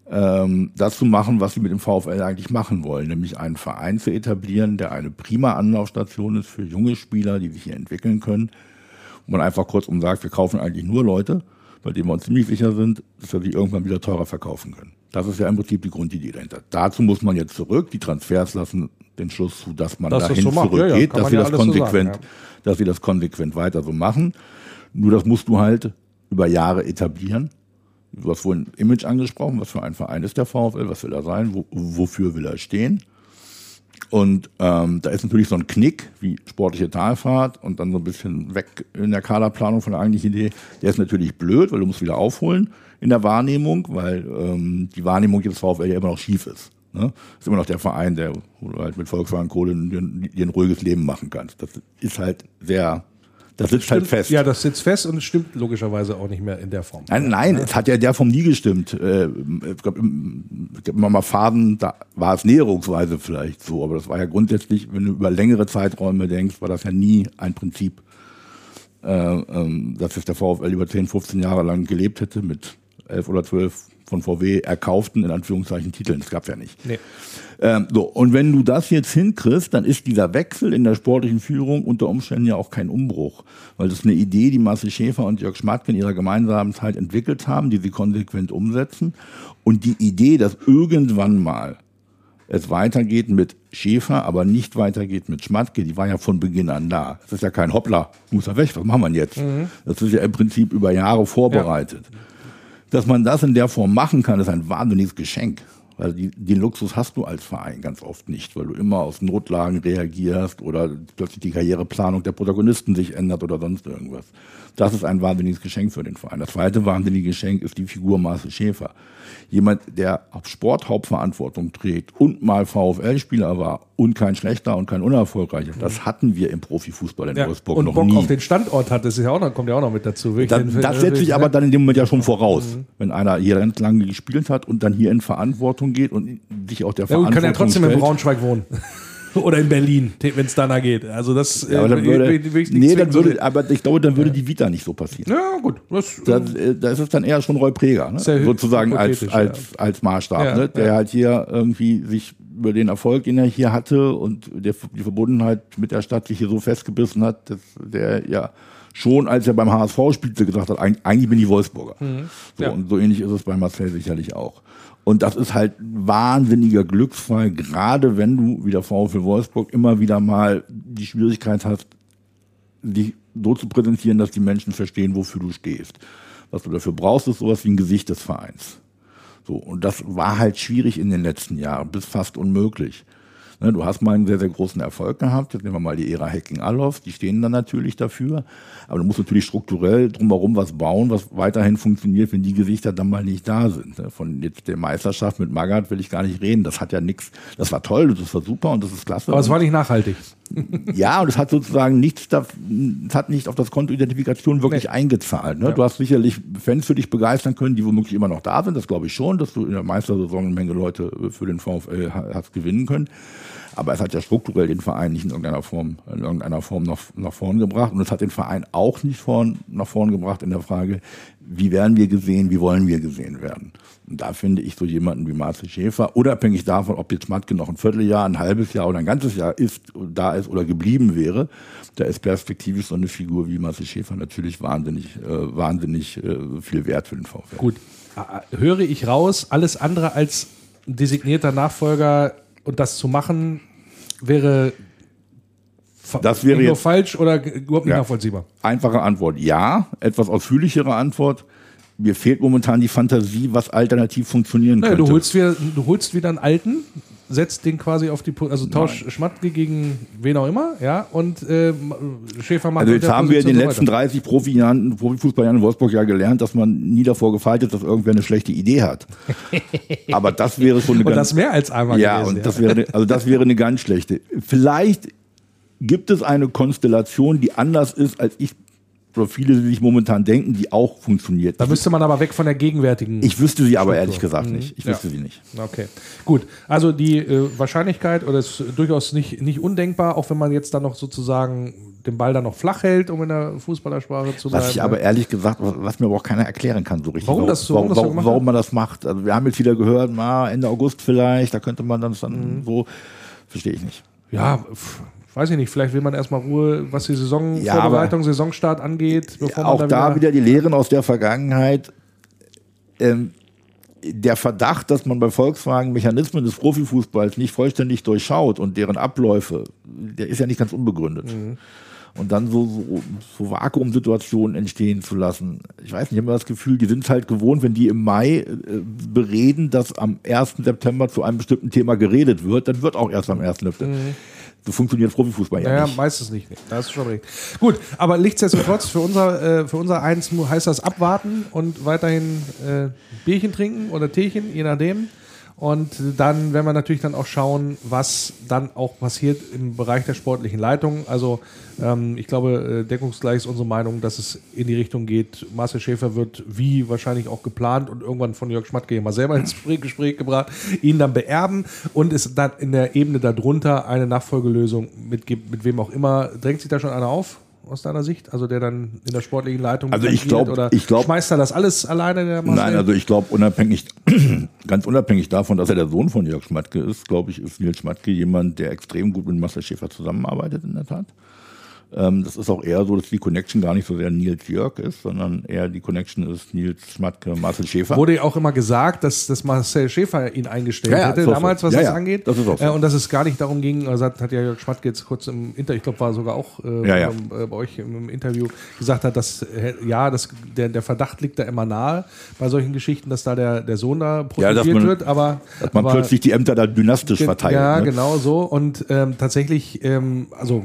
ähm, das zu machen, was sie mit dem VfL eigentlich machen wollen, nämlich einen Verein zu etablieren, der eine prima Anlaufstation ist für junge Spieler, die sich hier entwickeln können. Und man einfach kurzum sagt, wir kaufen eigentlich nur Leute, bei denen wir uns ziemlich sicher sind, dass wir sie irgendwann wieder teurer verkaufen können. Das ist ja im Prinzip die Grundidee dahinter. Dazu muss man jetzt zurück. Die Transfers lassen den Schluss zu, dass man das dahin so. Ja, ja, zurückgeht, man dass sie ja das alles so konsequent, sagen, dass sie das konsequent weiter so machen. Nur das musst du halt über Jahre etablieren. Du hast vorhin Image angesprochen, was für ein Verein ist der VfL, was will er sein, wo, wofür will er stehen. Und ähm, da ist natürlich so ein Knick wie sportliche Talfahrt und dann so ein bisschen weg in der Kaderplanung von der eigentlichen Idee. Der ist natürlich blöd, weil du musst wieder aufholen in der Wahrnehmung, weil ähm, die Wahrnehmung des VfL ja immer noch schief ist. Ne? Ist immer noch der Verein, der wo du halt mit Volkswagen Kohle dir ein, ruhiges Leben machen kannst. Das ist halt sehr, das sitzt halt fest. Ja, das sitzt fest und es stimmt logischerweise auch nicht mehr in der Form. Nein, nein, es hat ja der vom nie gestimmt. Äh, es gab immer mal Phasen, da war es näherungsweise vielleicht so, aber das war ja grundsätzlich, wenn du über längere Zeiträume denkst, war das ja nie ein Prinzip, äh, ähm, dass es der VfL über 10, 15 Jahre lang gelebt hätte mit 11 oder 12 von VW erkauften, in Anführungszeichen, Titeln. Das gab's ja nicht. Nee. Ähm, so, und wenn du das jetzt hinkriegst, dann ist dieser Wechsel in der sportlichen Führung unter Umständen ja auch kein Umbruch. Weil das ist eine Idee, die Marcel Schäfer und Jörg Schmatke in ihrer gemeinsamen Zeit entwickelt haben, die sie konsequent umsetzen. Und die Idee, dass irgendwann mal es weitergeht mit Schäfer, aber nicht weitergeht mit Schmatke, die war ja von Beginn an da. Das ist ja kein Hoppla, muss er weg, was machen wir jetzt? Das ist ja im Prinzip über Jahre vorbereitet. Dass man das in der Form machen kann, ist ein wahnsinniges Geschenk. Weil die, den Luxus hast du als Verein ganz oft nicht, weil du immer aus Notlagen reagierst oder plötzlich die Karriereplanung der Protagonisten sich ändert oder sonst irgendwas. Das ist ein wahnsinniges Geschenk für den Verein. Das zweite wahnsinnige Geschenk ist die Figur Marcel Schäfer. Jemand, der Sporthauptverantwortung trägt und mal VfL-Spieler war und kein schlechter und kein unerfolgreicher. Das hatten wir im Profifußball in Ja. Wolfsburg Und noch Bock nie. auf den Standort hat, das ist ja auch noch, kommt ja auch noch mit dazu. Das, den- das setzt sich aber dann in dem Moment ja schon voraus, Mhm. wenn einer hier ganz lange gespielt hat und dann hier in Verantwortung geht und sich auch der Ja, Verantwortung kann ja trotzdem in stellt. Braunschweig wohnen. [laughs] Oder in Berlin, wenn es danach geht. Also das Ja, aber dann äh, würde, will- will ich nicht nee, dann würde, aber ich glaube, dann würde die Vita nicht so passieren. Ja, gut. Das, Da, äh, da ist es dann eher schon Roy Preger, ne? Sozusagen als, als, als Maßstab, Ja, ne? der halt hier irgendwie sich über den Erfolg, den er hier hatte und der, die Verbundenheit mit der Stadt sich hier so festgebissen hat, dass der ja schon, als er beim HSV spielte, gesagt hat, "Eig- eigentlich bin ich Wolfsburger. So, Mhm. Ja. Und so ähnlich ist es bei Marcel sicherlich auch. Und das ist halt ein wahnsinniger Glücksfall, gerade wenn du, wie der VfL Wolfsburg, immer wieder mal die Schwierigkeit hast, dich so zu präsentieren, dass die Menschen verstehen, wofür du stehst. Was du dafür brauchst, ist sowas wie ein Gesicht des Vereins. So, und das war halt schwierig in den letzten Jahren, bis fast unmöglich. Ne, du hast mal einen sehr, sehr großen Erfolg gehabt. Jetzt nehmen wir mal die Ära Hacking Allof, die stehen dann natürlich dafür. Aber du musst natürlich strukturell drumherum was bauen, was weiterhin funktioniert, wenn die Gesichter dann mal nicht da sind. Ne, Von jetzt der Meisterschaft mit Magath will ich gar nicht reden. Das hat ja nichts. Das war toll, das war super und das ist klasse. aber es war nicht nachhaltig. Ja, und es hat sozusagen nichts, da, es hat nicht auf das Konto Identifikation wirklich Nee. eingezahlt. Ne? Ja. Du hast sicherlich Fans für dich begeistern können, die womöglich immer noch da sind. Das glaube ich schon, dass du in der Meistersaison eine Menge Leute für den VfL ha- hast gewinnen können. Aber es hat ja strukturell den Verein nicht in irgendeiner Form, in irgendeiner Form nach, nach vorn gebracht. Und es hat den Verein auch nicht vorn, nach vorn gebracht in der Frage, wie werden wir gesehen, wie wollen wir gesehen werden. Und da finde ich so jemanden wie Marcel Schäfer, unabhängig davon, ob jetzt Matke noch ein Vierteljahr, ein halbes Jahr oder ein ganzes Jahr ist, da ist oder geblieben wäre, da ist perspektivisch so eine Figur wie Marcel Schäfer natürlich wahnsinnig, äh, wahnsinnig äh, viel wert für den VfL. Gut, höre ich raus, alles andere als designierter Nachfolger und das zu machen, wäre, Das wäre nur jetzt- falsch oder überhaupt nicht Ja. nachvollziehbar. Einfache Antwort, ja. Etwas ausführlichere Antwort, mir fehlt momentan die Fantasie, was alternativ funktionieren Naja, könnte. du, holst wieder, du holst wieder einen alten, setzt den quasi auf die, Po- also tausch Schmatke gegen wen auch immer, ja, und äh, Schäfer macht Also jetzt haben wir in den so letzten weiter. 30 Profijahren, Profifußballjahren in Wolfsburg ja gelernt, dass man nie davor gefeit ist, dass irgendwer eine schlechte Idee hat. [laughs] Aber das wäre schon eine Und ganz das mehr als einmal ja, gewesen. und das wäre, also das wäre eine ganz schlechte. Vielleicht gibt es eine Konstellation, die anders ist, als ich oder viele sich momentan denken, die auch funktioniert. da müsste man aber weg von der gegenwärtigen. ich wüsste sie aber Struktur. ehrlich gesagt nicht. Ich Ja. wüsste sie nicht. Okay, gut. Also die äh, Wahrscheinlichkeit oder ist durchaus nicht, nicht undenkbar, auch wenn man jetzt dann noch sozusagen den Ball dann noch flach hält, um in der Fußballersprache zu bleiben. Was ich aber ehrlich gesagt, was mir aber auch keiner erklären kann so richtig. Warum das so- warum warum, das warum, warum man das macht. Also wir haben jetzt wieder gehört, na, Ende August vielleicht, da könnte man dann, dann Mhm. so, verstehe ich nicht. ja, pf, weiß ich nicht, vielleicht will man erstmal Ruhe, was die Ja, Saisonvorbereitung, Saisonstart angeht, bevor man auch dann da wieder die Lehren aus der Vergangenheit. Ähm, der Verdacht, dass man bei Volkswagen Mechanismen des Profifußballs nicht vollständig durchschaut und deren Abläufe, der ist ja nicht ganz unbegründet. Mhm. Und dann so, so, so Vakuumsituationen entstehen zu lassen. Ich weiß nicht, ich habe immer das Gefühl, die sind halt gewohnt, wenn die im Mai äh, bereden, dass am 1. September zu einem bestimmten Thema geredet wird, dann wird auch erst am 1. September. So funktioniert Profifußball ja. Naja, nicht. meistens nicht. Nee, Da hast du schon recht. Gut, aber nichtsdestotrotz, für unser, äh, für unser Eins heißt das abwarten und weiterhin äh, Bierchen trinken oder Teechen, je nachdem. Und dann werden wir natürlich dann auch schauen, was dann auch passiert im Bereich der sportlichen Leitung. Also ähm, ich glaube, äh, deckungsgleich ist unsere Meinung, dass es in die Richtung geht, Marcel Schäfer wird wie wahrscheinlich auch geplant und irgendwann von Jörg Schmatke mal selber ins Gespräch gebracht, ihn dann beerben und es dann in der Ebene darunter eine Nachfolgelösung mitgibt, mit wem auch immer. Drängt sich da schon einer auf? Aus deiner Sicht? Also der dann in der sportlichen Leitung Also ich glaub- oder ich glaub- schmeißt er das alles alleine der Marcel? Nein, also ich glaube, unabhängig, [clears throat] ganz unabhängig davon, dass er der Sohn von Jörg Schmatke ist, glaube ich, ist Nils Schmatke jemand, der extrem gut mit Marcel Schäfer zusammenarbeitet, in der Tat. Ähm, das ist auch eher so, dass die Connection gar nicht so sehr Nils Jörg ist, sondern eher die Connection ist Nils Schmatke, Marcel Schäfer. Wurde ja auch immer gesagt, dass, dass Marcel Schäfer ihn eingestellt Ja, ja, hätte, auch damals, so. was Ja, das ja, angeht. das ist auch so. Äh, und dass es gar nicht darum ging, also hat, hat ja Jörg Schmatke jetzt kurz im Interview, ich glaube, war sogar auch äh, äh, bei euch im, Interview gesagt hat, dass äh, ja, das, der, der Verdacht liegt da immer nahe bei solchen Geschichten, dass da der, der Sohn da profitiert man- wird, aber, dass man aber plötzlich die Ämter da dynastisch verteilt. Ja, ne? genau so. Und ähm, tatsächlich, ähm, also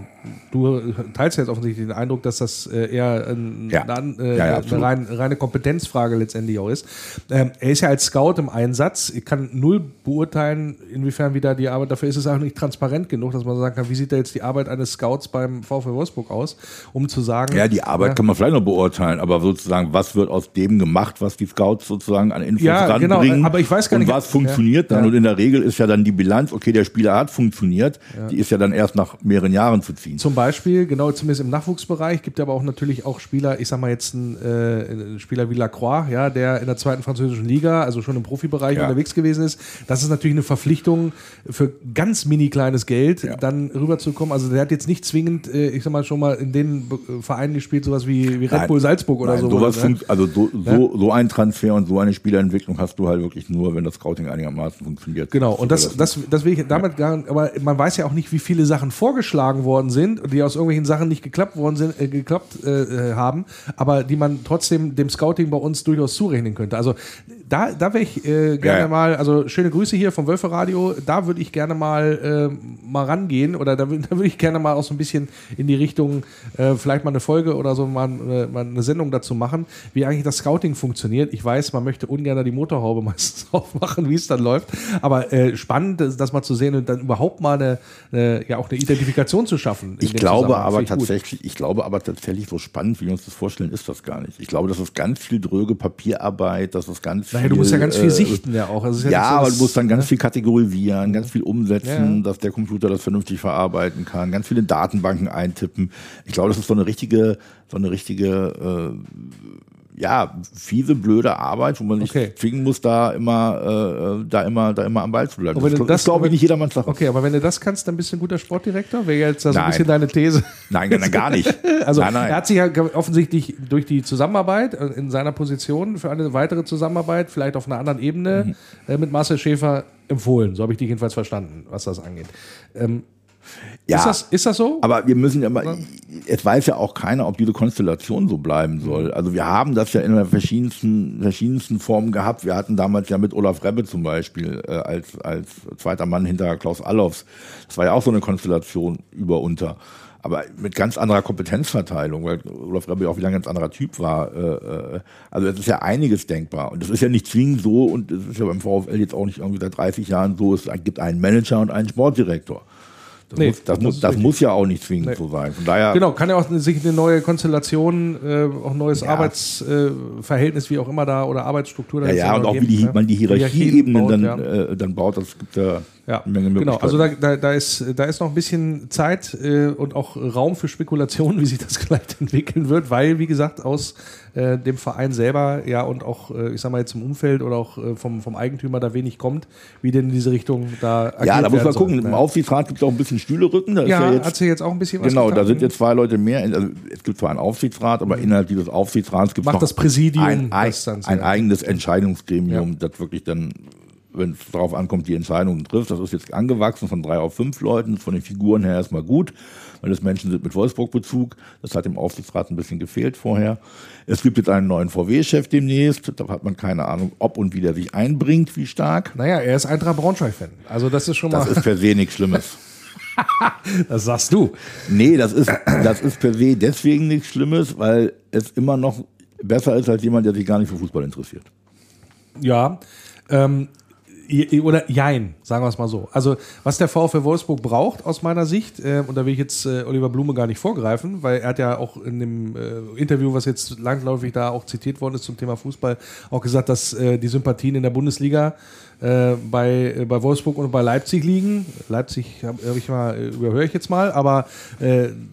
du teilst jetzt offensichtlich den Eindruck, dass das äh, eher ein, Ja. eine, äh, Ja, ja, eine rein, reine Kompetenzfrage letztendlich auch ist. Ähm, er ist ja als Scout im Einsatz. Ich kann null beurteilen, inwiefern wieder die Arbeit, dafür ist es auch nicht transparent genug, dass man sagen kann, wie sieht da jetzt die Arbeit eines Scouts beim VfL Wolfsburg aus, um zu sagen. Ja, die Arbeit kann man vielleicht noch beurteilen, aber sozusagen, was wird aus dem gemacht, was die Scouts sozusagen an Infos Ja, genau, ranbringen? aber ich weiß gar und nicht- was funktioniert dann? Und in der Regel ist ja dann die Bilanz, okay, der Spieler hat funktioniert, die ist ja dann erst nach mehreren Jahren zu ziehen. Zum Beispiel, genau, zumindest im Nachwuchsbereich, gibt aber auch natürlich auch Spieler, ich sag mal jetzt ein, äh, ein Spieler wie Lacroix, ja, der in der zweiten französischen Liga, also schon im Profibereich Ja. unterwegs gewesen ist. Das ist natürlich eine Verpflichtung für ganz mini kleines Geld, Ja. dann rüberzukommen. Also der hat jetzt nicht zwingend, äh, ich sag mal, schon mal in den äh, Vereinen gespielt, sowas wie, wie Red. Bull Salzburg oder Nein, so. sowas ne? also so, so, so ein Transfer und so eine Spielerentwicklung hast du halt wirklich nur, wenn das Scouting einigermaßen funktioniert. Genau, und das, das, das will ich damit gar nicht, aber man weiß ja auch nicht, wie viele Sachen vorgeschlagen worden sind sind und die aus irgendwelchen Sachen nicht geklappt worden sind, äh, geklappt äh, äh haben, aber die man trotzdem dem Scouting bei uns durchaus zurechnen könnte. Also da, da wäre ich äh, gerne ja. mal, also schöne Grüße hier vom Wölfe Radio, da würde ich gerne mal, äh, mal rangehen oder da, da würde ich gerne mal auch so ein bisschen in die Richtung, äh, vielleicht mal eine Folge oder so mal, mal eine Sendung dazu machen, wie eigentlich das Scouting funktioniert. Ich weiß, man möchte ungern die Motorhaube [laughs] meistens aufmachen, wie es dann läuft, aber spannend, das, das mal zu sehen und dann überhaupt mal eine, eine ja auch eine Identifikation zu schaffen. Ich glaube aber tatsächlich, ich glaube aber tatsächlich, so spannend, wie wir uns das vorstellen, ist das gar nicht. Ich glaube, das ist ganz viel dröge Papierarbeit, das ist ganz naja, du musst ja ganz viel äh, sichten ja auch. Also ja, ja so, aber du musst dann ganz ne? viel kategorisieren, ganz viel umsetzen, ja. dass der Computer das vernünftig verarbeiten kann, ganz viele Datenbanken eintippen. Ich glaube, das ist so eine richtige, so eine richtige äh, ja, fiese, blöde Arbeit, wo man nicht okay. zwingen muss, da immer, äh, da immer, da immer am Ball zu bleiben. Das, das, das glaube ich nicht jedermanns Sache. Okay, aber wenn du das kannst, dann bist du ein guter Sportdirektor? Wäre jetzt so ein bisschen deine These? Nein, nein, gar nicht. [laughs] also nein, nein. er hat sich ja offensichtlich durch die Zusammenarbeit äh, in seiner Position für eine weitere Zusammenarbeit, vielleicht auf einer anderen Ebene, mhm. äh, mit Marcel Schäfer empfohlen. So habe ich dich jedenfalls verstanden, was das angeht. Ähm, ja, ist, das, ist das so? Aber wir müssen ja mal, es weiß ja auch keiner, ob diese Konstellation so bleiben soll. Mhm. Also wir haben das ja in verschiedensten, verschiedensten Formen gehabt. Wir hatten damals ja mit Olaf Rebbe zum Beispiel äh, als, als zweiter Mann hinter Klaus Allofs. Das war ja auch so eine Konstellation über unter. Aber mit ganz anderer Kompetenzverteilung, weil Olaf Rebbe auch wieder ein ganz anderer Typ war. Äh, äh, also es ist ja einiges denkbar. Und das ist ja nicht zwingend so, und es ist ja beim VfL jetzt auch nicht irgendwie seit 30 Jahren so, es gibt einen Manager und einen Sportdirektor. Das, nee, muss, das, das, muss, das muss, ja auch nicht zwingend nee. so sein. Von daher genau, kann ja auch sich eine neue Konstellation, äh, auch neues ja. Arbeitsverhältnis, äh, wie auch immer da, oder Arbeitsstruktur. Ja, ja, und auch wie die, man die Hierarchieebenen dann, ja. äh, dann baut, das gibt ja ja, genau. Also da, da, da, ist, da ist noch ein bisschen Zeit äh, und auch Raum für Spekulationen, [laughs] wie sich das vielleicht entwickeln wird, weil, wie gesagt, aus äh, dem Verein selber ja und auch, äh, ich sag mal jetzt im Umfeld oder auch äh, vom, vom Eigentümer da wenig kommt, wie denn in diese Richtung da Ja, da muss man gucken. Soll. Im Aufsichtsrat gibt es auch ein bisschen Stühlerücken. Da ja, ja jetzt, hat sich jetzt auch ein bisschen was Genau, getan. da sind jetzt zwei Leute mehr. Also, es gibt zwar einen Aufsichtsrat, aber mhm. innerhalb dieses Aufsichtsrats gibt es noch das Präsidium ein, ein, ein eigenes Entscheidungsgremium, ja. das wirklich dann wenn es darauf ankommt, die Entscheidungen trifft. Das ist jetzt angewachsen von drei auf fünf Leuten. Von den Figuren her erstmal gut, weil das Menschen sind mit Wolfsburg-Bezug. Das hat dem Aufsichtsrat ein bisschen gefehlt vorher. Es gibt jetzt einen neuen VW-Chef demnächst. Da hat man keine Ahnung, ob und wie der sich einbringt, wie stark. Naja, er ist Eintracht Braunschweig-Fan. Also das ist schon mal. Das ist per se nichts Schlimmes. [laughs] das sagst du. Nee, das ist, das ist per se deswegen nichts Schlimmes, weil es immer noch besser ist als jemand, der sich gar nicht für Fußball interessiert. Ja, ähm, oder jein, sagen wir es mal so. Also, was der VfL Wolfsburg braucht aus meiner Sicht, äh, und da will ich jetzt äh, Oliver Blume gar nicht vorgreifen, weil er hat ja auch in dem äh, Interview, was jetzt langläufig da auch zitiert worden ist zum Thema Fußball, auch gesagt, dass äh, die Sympathien in der Bundesliga äh, bei, äh, bei Wolfsburg und bei Leipzig liegen. Leipzig habe hab ich mal, überhöre ich jetzt mal, aber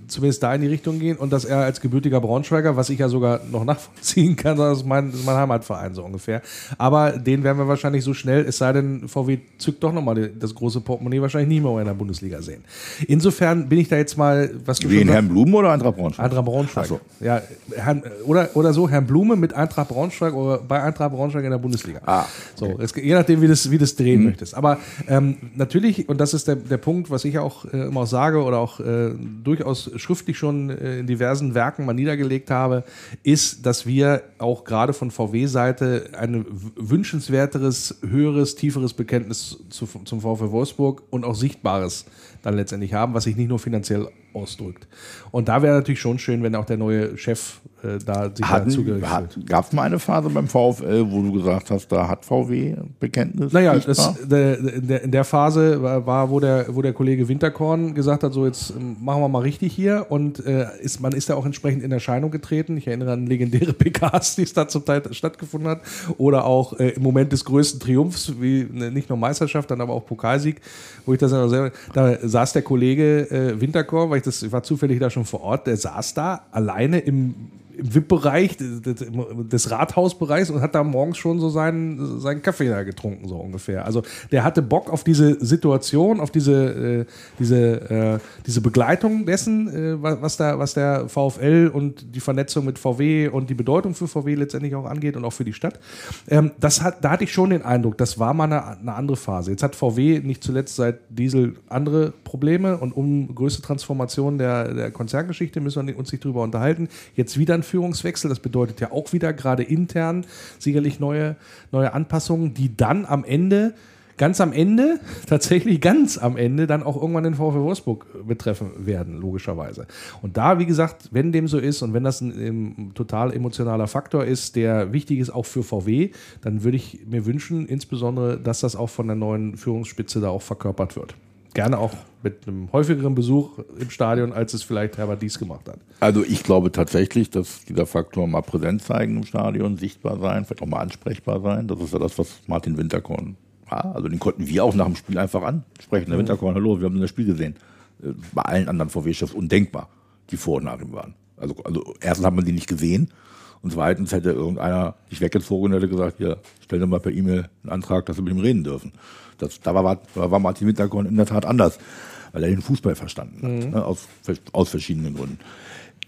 zumindest da in die Richtung gehen und dass er als gebürtiger Braunschweiger, was ich ja sogar noch nachvollziehen kann, das ist mein, das ist mein Heimatverein so ungefähr. Aber den werden wir wahrscheinlich so schnell, es sei denn, VW zückt doch nochmal das große Portemonnaie, wahrscheinlich nicht mehr in der Bundesliga sehen. Insofern bin ich da jetzt mal, was du Wie in Herrn Blumen oder Eintracht Braunschweig? Eintracht Braunschweig. So. Ja, Herrn, oder, oder so, Herrn Blume mit Eintracht Braunschweig oder bei Eintracht Braunschweig in der Bundesliga. Ah, okay. So, es, je nachdem, wie das das, wie das drehen mhm. möchtest. Aber ähm, natürlich, und das ist der, der Punkt, was ich auch äh, immer auch sage oder auch äh, durchaus schriftlich schon äh, in diversen Werken mal niedergelegt habe, ist, dass wir auch gerade von VW-Seite ein wünschenswerteres, höheres, tieferes Bekenntnis zu, zum VfW Wolfsburg und auch sichtbares dann letztendlich haben, was sich nicht nur finanziell ausdrückt. Und da wäre natürlich schon schön, wenn auch der neue Chef äh, da sich Hatten, dazugehörig hat, Gab es mal eine Phase beim VfL, wo du gesagt hast, da hat VW Bekenntnis? Naja, das, der, der, in der Phase war, wo der, wo der Kollege Winterkorn gesagt hat, so jetzt ähm, machen wir mal richtig hier und äh, ist, man ist da auch entsprechend in Erscheinung getreten. Ich erinnere an legendäre [laughs] PKs, die es da zum Teil stattgefunden hat oder auch äh, im Moment des größten Triumphs, wie ne, nicht nur Meisterschaft, dann aber auch Pokalsieg, wo ich das selber, da saß der Kollege äh, Winterkorn, weil ich das ich war zufällig da schon vor Ort, der saß da alleine im im VIP-Bereich des Rathausbereichs und hat da morgens schon so seinen, seinen Kaffee da getrunken, so ungefähr. Also der hatte Bock auf diese Situation, auf diese, äh, diese, äh, diese Begleitung dessen, äh, was, da, was der VfL und die Vernetzung mit VW und die Bedeutung für VW letztendlich auch angeht und auch für die Stadt. Ähm, das hat, da hatte ich schon den Eindruck, das war mal eine, eine andere Phase. Jetzt hat VW nicht zuletzt seit Diesel andere Probleme und um größte Transformation der, der Konzerngeschichte müssen wir uns nicht drüber unterhalten. Jetzt wieder ein Führungswechsel, das bedeutet ja auch wieder gerade intern sicherlich neue, neue Anpassungen, die dann am Ende ganz am Ende, [laughs] tatsächlich ganz am Ende, dann auch irgendwann den VfL Wolfsburg betreffen werden, logischerweise. Und da, wie gesagt, wenn dem so ist und wenn das ein, ein, total emotionaler Faktor ist, der wichtig ist auch für VW, dann würde ich mir wünschen, insbesondere, dass das auch von der neuen Führungsspitze da auch verkörpert wird gerne auch mit einem häufigeren Besuch im Stadion, als es vielleicht Herbert Dies gemacht hat. Also ich glaube tatsächlich, dass dieser Faktor mal präsent zeigen im Stadion, sichtbar sein, vielleicht auch mal ansprechbar sein. Das ist ja das, was Martin Winterkorn war. Also den konnten wir auch nach dem Spiel einfach ansprechen. Der mhm. Winterkorn, hallo, wir haben das Spiel gesehen. Äh, bei allen anderen VW-Chefs undenkbar, die vor und nach ihm waren. Also, also erstens hat man die nicht gesehen und zweitens hätte irgendeiner sich weggezogen und hätte gesagt, hier, stell dir mal per E-Mail einen Antrag, dass wir mit ihm reden dürfen. Das, da, war, war Martin Winterkorn in der Tat anders, weil er den Fußball verstanden hat, mhm. ne, aus, aus verschiedenen Gründen.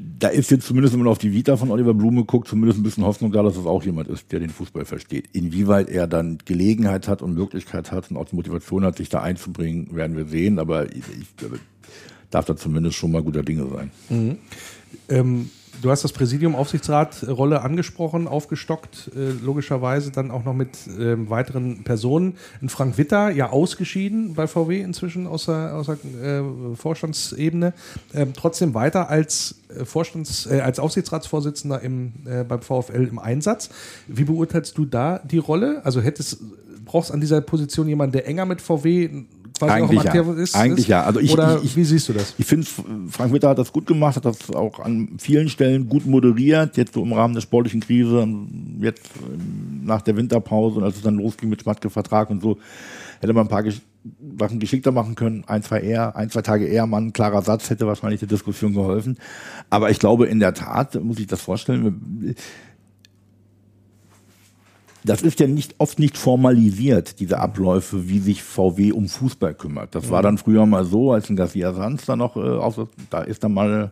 Da ist jetzt zumindest, wenn man auf die Vita von Oliver Blume guckt, zumindest ein bisschen Hoffnung da, dass es auch jemand ist, der den Fußball versteht. Inwieweit er dann Gelegenheit hat und Möglichkeit hat und auch die Motivation hat, sich da einzubringen, werden wir sehen. Aber ich, ich darf da zumindest schon mal guter Dinge sein. Mhm. Ähm, Du hast das Präsidium Aufsichtsrat-Rolle angesprochen, aufgestockt, äh, logischerweise dann auch noch mit äh, weiteren Personen. In Frank Witter, ja ausgeschieden bei VW inzwischen aus der, aus der äh, Vorstandsebene, ähm, trotzdem weiter als äh, Vorstands-, äh, als Aufsichtsratsvorsitzender im, äh, beim VfL im Einsatz. Wie beurteilst du da die Rolle? Also hättest, brauchst an dieser Position jemanden, der enger mit VW quasi Eigentlich auch ja. ist? Eigentlich ist? ja. Also ich, Oder ich, wie siehst du das? Ich finde, Frank Witter hat das gut gemacht, hat das auch an vielen Stellen gut moderiert, jetzt so im Rahmen der sportlichen Krise, jetzt ähm, nach der Winterpause und als es dann losging mit Schmatke-Vertrag und so, hätte man ein paar Sachen geschickter machen können, ein, zwei eher, ein, zwei Tage eher, mal ein klarer Satz hätte wahrscheinlich der Diskussion geholfen. Aber ich glaube, in der Tat, muss ich das vorstellen, das ist ja nicht oft nicht formalisiert, diese Abläufe, wie sich VW um Fußball kümmert. Das war mhm. dann früher mal so, als ein Garcia Sanz da noch, äh, auf, da ist dann mal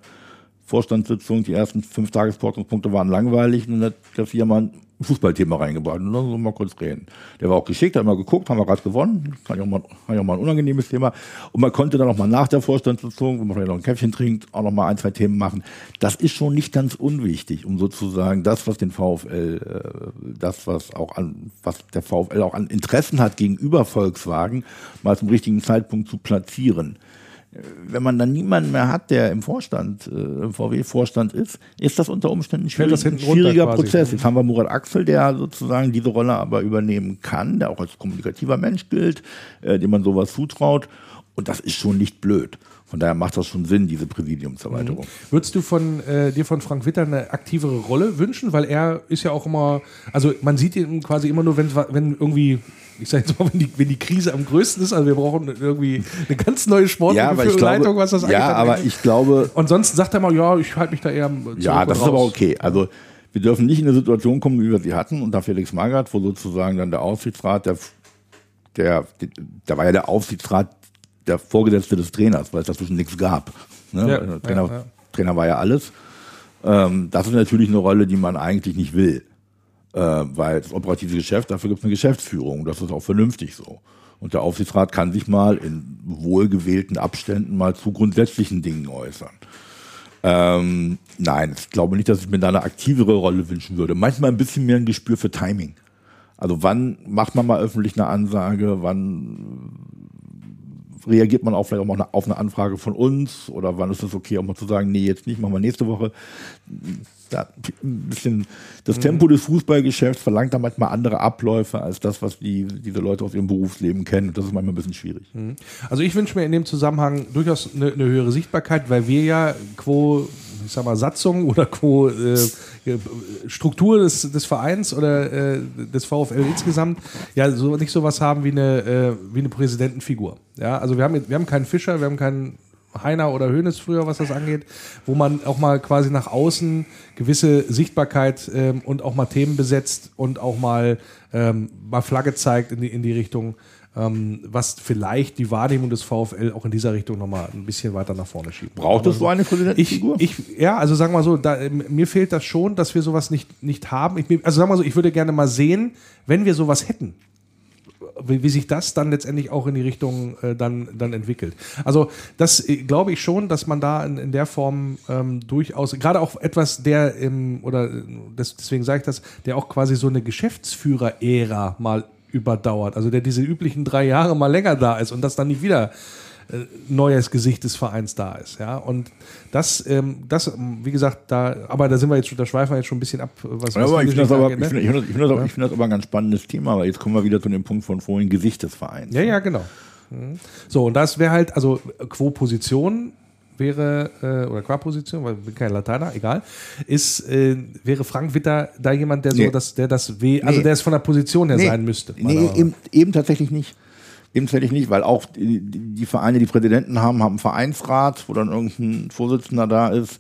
Vorstandssitzung, die ersten fünf Tagesordnungspunkte waren langweilig und dann hat Garcia mal Fußballthema reingebracht und dann so mal kurz reden. Der war auch geschickt, hat mal geguckt, haben wir gerade gewonnen, kann ja auch mal, kann auch mal ein unangenehmes Thema. Und man konnte dann auch mal nach der Vorstandssitzung, wo man vielleicht noch ein Käffchen trinkt, auch noch mal ein, zwei Themen machen. Das ist schon nicht ganz unwichtig, um sozusagen das, was den VfL, äh, das, was auch an, was der VfL auch an Interessen hat gegenüber Volkswagen, mal zum richtigen Zeitpunkt zu platzieren wenn man dann niemanden mehr hat, der im Vorstand, äh, im VW-Vorstand ist, ist das unter Umständen schwierig, ein schwieriger Prozess. Jetzt haben wir Murat Axel, der sozusagen diese Rolle aber übernehmen kann, der auch als kommunikativer Mensch gilt, äh, dem man sowas zutraut. Und das ist schon nicht blöd. Von daher macht das schon Sinn, diese Präsidiumserweiterung. Mhm. Würdest du von, äh, dir von Frank Witter eine aktivere Rolle wünschen? Weil er ist ja auch immer, also man sieht ihn quasi immer nur, wenn, wenn irgendwie, ich sage jetzt mal, wenn die, wenn die Krise am größten ist, also wir brauchen irgendwie eine ganz neue Sportleitung, ja, was das Ja, aber ich glaube. Und sonst sagt er mal, ja, ich halte mich da eher Ja, das ist aber okay. Also wir dürfen nicht in eine Situation kommen, wie wir sie hatten, unter Felix Magath, wo sozusagen dann der Aufsichtsrat, der, der, der war ja der Aufsichtsrat der Vorgesetzte des Trainers, weil es dazwischen nichts gab. Ne? Ja, Trainer, ja, ja. Trainer war ja alles. Ähm, das ist natürlich eine Rolle, die man eigentlich nicht will. Äh, weil das operative Geschäft, dafür gibt es eine Geschäftsführung. Das ist auch vernünftig so. Und der Aufsichtsrat kann sich mal in wohlgewählten Abständen mal zu grundsätzlichen Dingen äußern. Ähm, nein, ich glaube nicht, dass ich mir da eine aktivere Rolle wünschen würde. Manchmal ein bisschen mehr ein Gespür für Timing. Also wann macht man mal öffentlich eine Ansage, wann reagiert man auch vielleicht auch mal auf eine Anfrage von uns oder wann ist es okay, auch mal zu sagen, nee, jetzt nicht, machen wir nächste Woche. Ja, ein bisschen das Tempo des Fußballgeschäfts verlangt da manchmal andere Abläufe als das, was die, diese Leute aus ihrem Berufsleben kennen. Und das ist manchmal ein bisschen schwierig. Mhm. Also ich wünsche mir in dem Zusammenhang durchaus eine, eine höhere Sichtbarkeit, weil wir ja quo ich sag mal, Satzung oder quo äh, Struktur des, des Vereins oder äh, des VfL insgesamt ja so nicht sowas haben wie eine, äh, wie eine Präsidentenfigur. Ja, also wir haben, wir haben keinen Fischer, wir haben keinen Heiner oder Hönes früher, was das angeht, wo man auch mal quasi nach außen gewisse Sichtbarkeit ähm, und auch mal Themen besetzt und auch mal, ähm, mal Flagge zeigt in die, in die Richtung, ähm, was vielleicht die Wahrnehmung des VfL auch in dieser Richtung nochmal ein bisschen weiter nach vorne schiebt. Braucht es so eine Ich, Präsidentenfigur? ich, ja, also sagen wir mal so, da, mir fehlt das schon, dass wir sowas nicht, nicht haben. Ich, also sagen wir mal so, ich würde gerne mal sehen, wenn wir sowas hätten, wie, wie sich das dann letztendlich auch in die Richtung äh, dann, dann entwickelt. Also das äh, glaube ich schon, dass man da in, in der Form ähm, durchaus, gerade auch etwas, der im, oder äh, das, deswegen sage ich das, der auch quasi so eine Geschäftsführer-Ära mal überdauert, also der diese üblichen drei Jahre mal länger da ist und das dann nicht wieder neues Gesicht des Vereins da ist. Ja, und das, ähm, das, ähm, wie gesagt, da, aber da sind wir jetzt schon, da schweifen wir jetzt schon ein bisschen ab, was, Ja, was aber ich finde das, aber- angeht, ich ne? finde- ich finde das, ich finde das, aber- ich finde das aber ein ganz spannendes Thema, weil jetzt kommen wir wieder zu dem Punkt von vorhin, Gesicht des Vereins. Ja, ja, genau. Mhm. So, und das wäre halt, also quo Position wäre, äh, oder qua Position, weil ich bin kein Lateiner, egal, ist, äh, wäre Frank Witter da jemand, der so, Nee. das, der das weh, also Nee. der es von der Position her sein müsste. Nee, eben, eben tatsächlich nicht. Eben tatsächlich nicht, weil auch die, die Vereine, die Präsidenten haben, haben einen Vereinsrat, wo dann irgendein Vorsitzender da ist.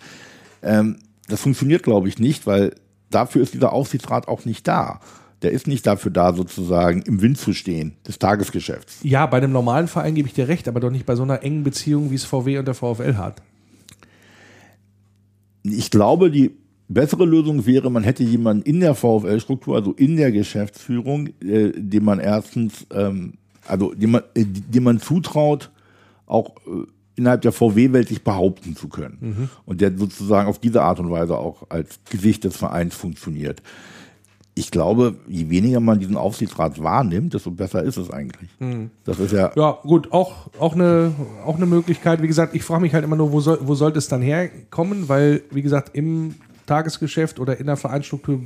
Ähm, das funktioniert, glaube ich, nicht, weil dafür ist dieser Aufsichtsrat auch nicht da. Der ist nicht dafür da, sozusagen im Wind zu stehen, des Tagesgeschäfts. Ja, bei einem normalen Verein gebe ich dir recht, aber doch nicht bei so einer engen Beziehung, wie es VW und der VfL hat. Ich glaube, die bessere Lösung wäre, man hätte jemanden in der VfL-Struktur, also in der Geschäftsführung, äh, dem man erstens, ähm, also dem man, äh, dem man zutraut, auch äh, innerhalb der VW-Welt sich behaupten zu können. Und der sozusagen auf diese Art und Weise auch als Gesicht des Vereins funktioniert. Ich glaube, je weniger man diesen Aufsichtsrat wahrnimmt, desto besser ist es eigentlich. Das ist ja, Ja, gut, auch, auch, eine, auch eine Möglichkeit. Wie gesagt, ich frage mich halt immer nur, wo, soll, wo sollte es dann herkommen? Weil, wie gesagt, im Tagesgeschäft oder in der Vereinsstruktur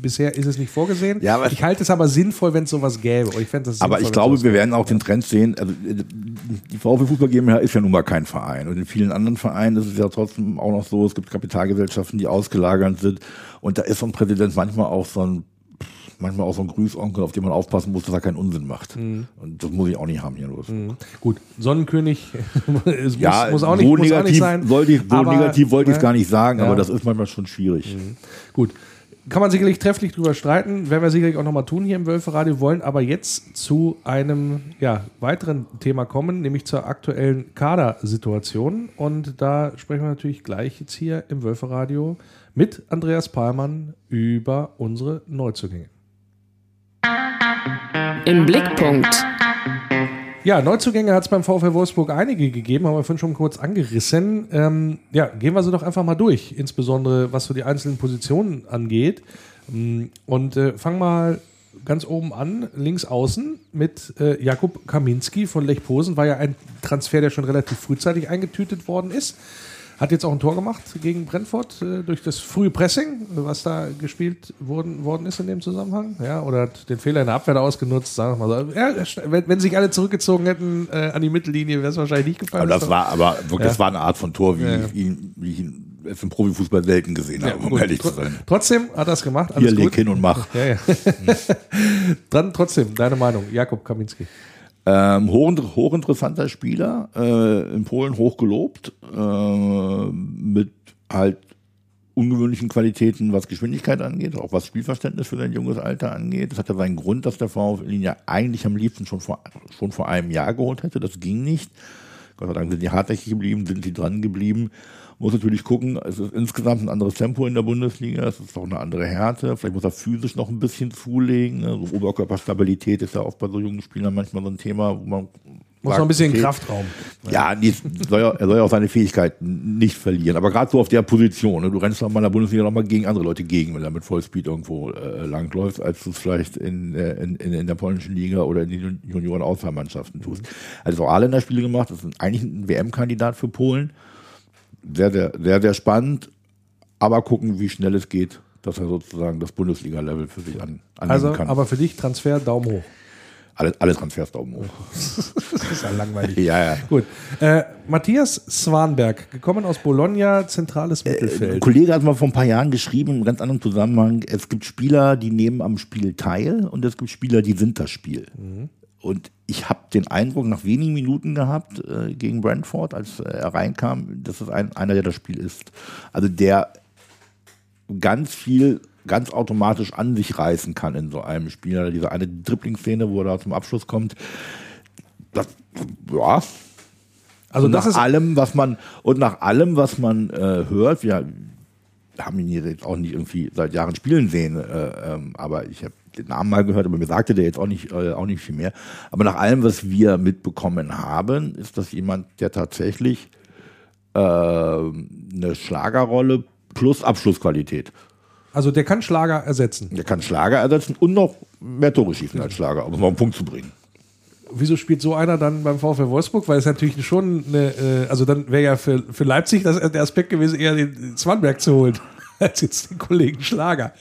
bisher ist es nicht vorgesehen. Ja, aber- ich halte es aber sinnvoll, wenn es sowas gäbe. Und Ich das Aber sinnvoll, ich glaube, wir werden auch den Trend sehen. Also äh, die VfL Fußball GmbH ist ja nun mal kein Verein. Und in vielen anderen Vereinen ist es ja trotzdem auch noch so, es gibt Kapitalgesellschaften, die ausgelagert sind. Und da ist so ein Präsident manchmal auch so ein manchmal auch so ein Grüßonkel, auf den man aufpassen muss, dass er keinen Unsinn macht. Mhm. Und das muss ich auch nicht haben hier los. Gut, Sonnenkönig [laughs] es Ja, muss, muss, auch nicht, so muss auch negativ, nicht sein. Wollte ich, so aber, negativ wollte ich es ne, gar nicht sagen, Ja. Mhm. aber das ist manchmal schon schwierig. Gut. Kann man sicherlich trefflich drüber streiten, werden wir sicherlich auch nochmal tun hier im Wölferadio, wollen aber jetzt zu einem ja, weiteren Thema kommen, nämlich zur aktuellen Kadersituation. Und da sprechen wir natürlich gleich jetzt hier im Wölferadio mit Andreas Palmann über unsere Neuzugänge. Im Blickpunkt. Ja, Neuzugänge hat es beim VfL Wolfsburg einige gegeben, haben wir vorhin schon kurz angerissen. Ähm, ja, gehen wir sie doch einfach mal durch, insbesondere was so die einzelnen Positionen angeht. Mm, Und äh, fangen mal ganz oben an, links außen mit äh, Jakub Kaminski von Lech Posen. War ja ein Transfer, der schon relativ frühzeitig eingetütet worden ist. Hat jetzt auch ein Tor gemacht gegen Brentford äh, durch das frühe Pressing, was da gespielt worden, worden ist in dem Zusammenhang. Ja, oder hat den Fehler in der Abwehr ausgenutzt, sagen wir mal so. Ja, wenn, wenn sich alle zurückgezogen hätten äh, an die Mittellinie, wäre es wahrscheinlich nicht gefallen. Aber das war aber wirklich, Ja. das war eine Art von Tor, wie, Ja, ja. ich ihn, wie ich ihn im Profifußball selten gesehen habe, um gut. ehrlich zu sein. Trotzdem hat er es gemacht. Hier leg hin und mach. Ja, ja. [laughs] Dann trotzdem, deine Meinung, Jakub Kaminski. Ähm, hoch, hochinteressanter Spieler, äh, in Polen hochgelobt, äh, mit halt ungewöhnlichen Qualitäten, was Geschwindigkeit angeht, auch was Spielverständnis für sein junges Alter angeht. Das hatte seinen Grund, dass der VfL ihn ja eigentlich am liebsten schon vor, schon vor einem Jahr geholt hätte. Das ging nicht. Gott sei Dank sind die hartnäckig geblieben, sind die dran geblieben. Muss natürlich gucken, es ist insgesamt ein anderes Tempo in der Bundesliga, es ist auch eine andere Härte. Vielleicht muss er physisch noch ein bisschen zulegen. Ne? So Oberkörperstabilität ist ja auch bei so jungen Spielern manchmal so ein Thema, wo man Muss noch ein bisschen okay, Kraftraum. ja, die soll ja, er soll ja auch seine Fähigkeiten nicht verlieren. Aber gerade so auf der Position, ne, du rennst doch mal in der Bundesliga noch mal gegen andere Leute gegen, wenn er mit Vollspeed irgendwo äh, langläuft, als du es vielleicht in, äh, in, in, in der polnischen Liga oder in den Junioren-Auswahlmannschaften tust. Also auch Länderspiele gemacht, das ist eigentlich ein WM-Kandidat für Polen. Sehr, sehr, sehr, sehr spannend. Aber gucken, wie schnell es geht, dass er sozusagen das Bundesliga-Level für sich an, annehmen Also, kann. aber für dich Transfer Daumen hoch. alle, alle Transfers Daumen hoch. [laughs] Das ist ja langweilig. Ja, ja. Gut. Äh, Matthias Swanberg, gekommen aus Bologna, zentrales Ein Mittelfeld. Kollege hat mal vor ein paar Jahren geschrieben, im ganz anderen Zusammenhang, es gibt Spieler, die nehmen am Spiel teil und es gibt Spieler, die sind das Spiel. Und ich habe den Eindruck nach wenigen Minuten gehabt äh, gegen Brentford, als er reinkam, dass es ein, einer, der das Spiel ist. Also der ganz viel ganz automatisch an sich reißen kann in so einem Spiel. Also diese eine Dribbling-Szene, wo er da zum Abschluss kommt. Das, ja. Also und nach allem, was man und nach allem, was man äh, hört, wir haben ihn jetzt auch nicht irgendwie seit Jahren spielen sehen, äh, ähm, aber ich habe den Namen mal gehört, aber mir sagte der jetzt auch nicht, äh, auch nicht viel mehr. Aber nach allem, was wir mitbekommen haben, ist das jemand, der tatsächlich äh, eine Schlagerrolle plus Abschlussqualität. Also der kann Schlager ersetzen. Der kann Schlager ersetzen und noch mehr Tore schießen als Schlager, um es mal einen Punkt zu bringen. Wieso spielt so einer dann beim VfL Wolfsburg? Weil es natürlich schon eine, äh, also dann wäre ja für, für Leipzig das, der Aspekt gewesen, eher den Swanberg zu holen, als jetzt den Kollegen Schlager.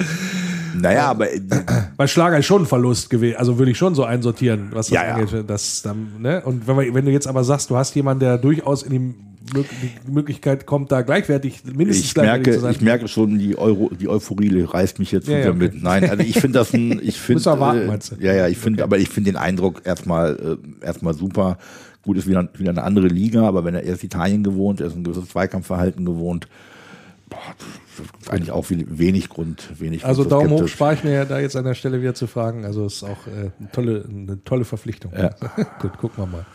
Naja, aber. Weil Schlager ist schon ein Verlust gewesen. Also würde ich schon so einsortieren, was das ja, angeht. Ja. Das, dann, ne? Und wenn, wir, wenn du jetzt aber sagst, du hast jemanden, der durchaus in die Möglichkeit kommt, da gleichwertig, mindestens ich gleichwertig merke, zu sein. Ich merke schon, die, Euro, die Euphorie reißt mich jetzt ja, wieder okay. mit. Nein, also ich finde das ein. [laughs] Ich find, warten, meinst du? Ja, ja, ich finde, okay. aber ich finde den Eindruck erstmal, äh, erstmal super. Gut, ist wieder, wieder eine andere Liga, aber wenn er erst Italien gewohnt, er ist ein gewisses Zweikampfverhalten gewohnt, boah, eigentlich auch wenig Grund, wenig Also Daumen hoch spare ich mir da jetzt an der Stelle wieder zu fragen. Also ist auch äh, eine, tolle, eine tolle Verpflichtung. Ja. [laughs] Gut, gucken wir mal.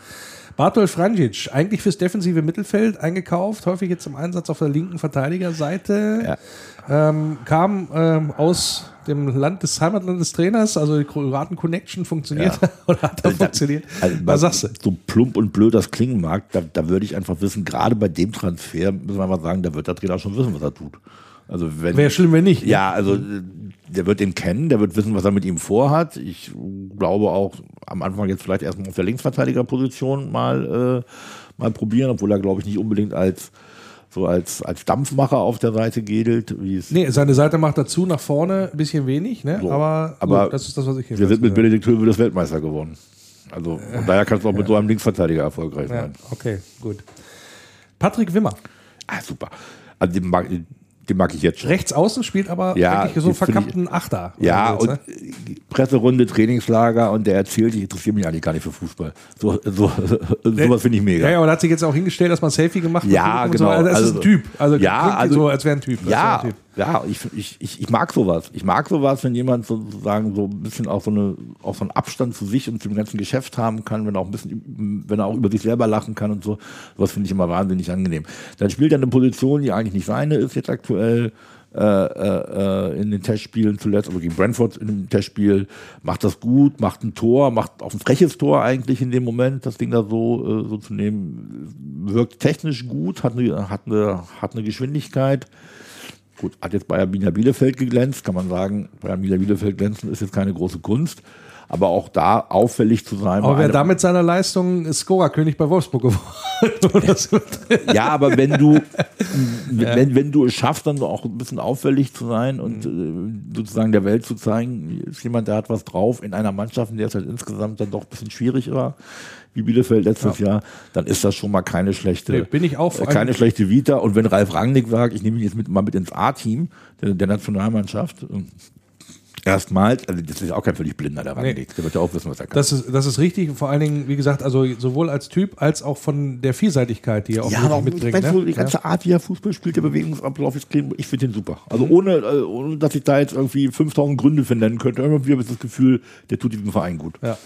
Bartol Franjic, eigentlich fürs defensive Mittelfeld eingekauft, häufig jetzt im Einsatz auf der linken Verteidigerseite. Ja. Ähm, kam ähm, aus dem Land des Heimatland des Trainers, also die Kroaten-Connection funktioniert ja. [laughs] oder hat da also, funktioniert? Also, Was sagst du? So plump und blöd das klingen mag, da, da würde ich einfach wissen, gerade bei dem Transfer müssen wir mal sagen, da wird der Trainer schon wissen, was er tut. Also wenn, Wäre schlimm, wenn nicht. Ne? Ja, also der wird ihn kennen, der wird wissen, was er mit ihm vorhat. Ich glaube auch am Anfang jetzt vielleicht erstmal auf der Linksverteidigerposition mal, äh, mal probieren, obwohl er, glaube ich, nicht unbedingt als so als, als Dampfmacher auf der Seite. Wie es nee, seine Seite macht dazu nach vorne ein bisschen wenig, ne? So, aber, aber gut, das ist das, was ich hier Wir sind mit Benedikt Höwe das Weltmeister geworden. Also von daher kannst du auch mit ja. so einem Linksverteidiger erfolgreich sein. Ja, okay, gut. Patrick Wimmer. Ah, super. Also den, den mag ich jetzt schon. Rechts außen spielt aber ja, wirklich so einen verkappten Achter. Ja, und ne? Presserunde, Trainingslager und der erzählt, ich interessiere mich eigentlich gar nicht für Fußball. So, so, sowas finde ich mega. Ja, ja, und hat sich jetzt auch hingestellt, dass man Selfie gemacht hat. Ja, genau. So. Also, das also, ist ein Typ. Also, ja, also, so, als wäre ein Typ. Ja, ein typ. Ja ich, ich, ich, mag sowas. Ich mag sowas, wenn jemand sozusagen so ein bisschen auch so, eine, auch so einen Abstand zu sich und zum ganzen Geschäft haben kann, wenn er auch ein bisschen, wenn er auch über sich selber lachen kann und so. Sowas finde ich immer wahnsinnig angenehm. Dann spielt er eine Position, die eigentlich nicht seine ist jetzt aktuell. Äh, äh, in den Testspielen zuletzt, also gegen Brentford in dem Testspiel, macht das gut, macht ein Tor, macht auch ein freches Tor eigentlich in dem Moment, das Ding da so, äh, so zu nehmen, wirkt technisch gut, hat eine, hat eine, hat eine Geschwindigkeit. Gut, hat jetzt Arminia Bielefeld geglänzt, kann man sagen, Arminia Bielefeld glänzen ist jetzt keine große Kunst aber auch da auffällig zu sein. Aber wer damit seiner Leistung Scorer-König bei Wolfsburg geworden [laughs] Ja, aber wenn du, [laughs] wenn, wenn du es schaffst, dann auch ein bisschen auffällig zu sein und mhm. sozusagen der Welt zu zeigen, ist jemand, der hat was drauf in einer Mannschaft, in der es halt insgesamt dann doch ein bisschen schwierig war wie Bielefeld letztes ja. Jahr, dann ist das schon mal keine schlechte, nee, bin ich auch äh, keine schlechte Vita. Und wenn Ralf Rangnick sagt, ich nehme ihn jetzt mit, mal mit ins A-Team der, der Nationalmannschaft, erstmals, also das ist auch kein völlig blinder, der nee. Der wird ja auch wissen, was er kann. Das ist, das ist richtig. Vor allen Dingen, wie gesagt, also sowohl als Typ als auch von der Vielseitigkeit, die er auch ja, aber mitbringt. Weißt ne? die ganze ja. Art, wie er Fußball spielt, der Bewegungsablauf ist ich finde den super. Also mhm. ohne, äh, ohne, dass ich da jetzt irgendwie 5000 Gründe finden könnte, irgendwie habe ich das Gefühl, der tut diesem Verein gut. Ja.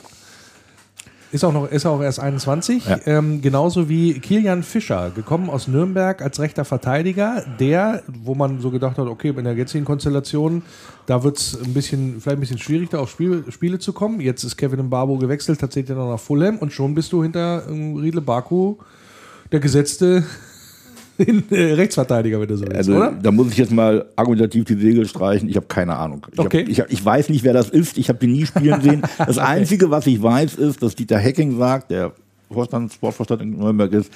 Ist auch noch, ist auch erst 21. Ja. Ähm, genauso wie Kilian Fischer, gekommen aus Nürnberg als rechter Verteidiger, der, wo man so gedacht hat, okay, in der jetzigen Konstellation, da wird es ein bisschen, vielleicht ein bisschen schwierig, da auf Spiel, Spiele zu kommen. Jetzt ist Kevin Mbabo gewechselt, tatsächlich noch nach Fulham und schon bist du hinter ähm, Riedle Baku, der gesetzte den äh, Rechtsverteidiger, wenn du so willst, also, oder? Da muss ich jetzt mal argumentativ die Segel streichen. Ich habe keine Ahnung. Ich, okay. hab, ich, ich, weiß nicht, wer das ist. Ich habe den nie spielen [laughs] sehen. Das okay. Einzige, was ich weiß, ist, dass Dieter Hecking sagt, der Vorstand, Sportvorstand in Nürnberg ist,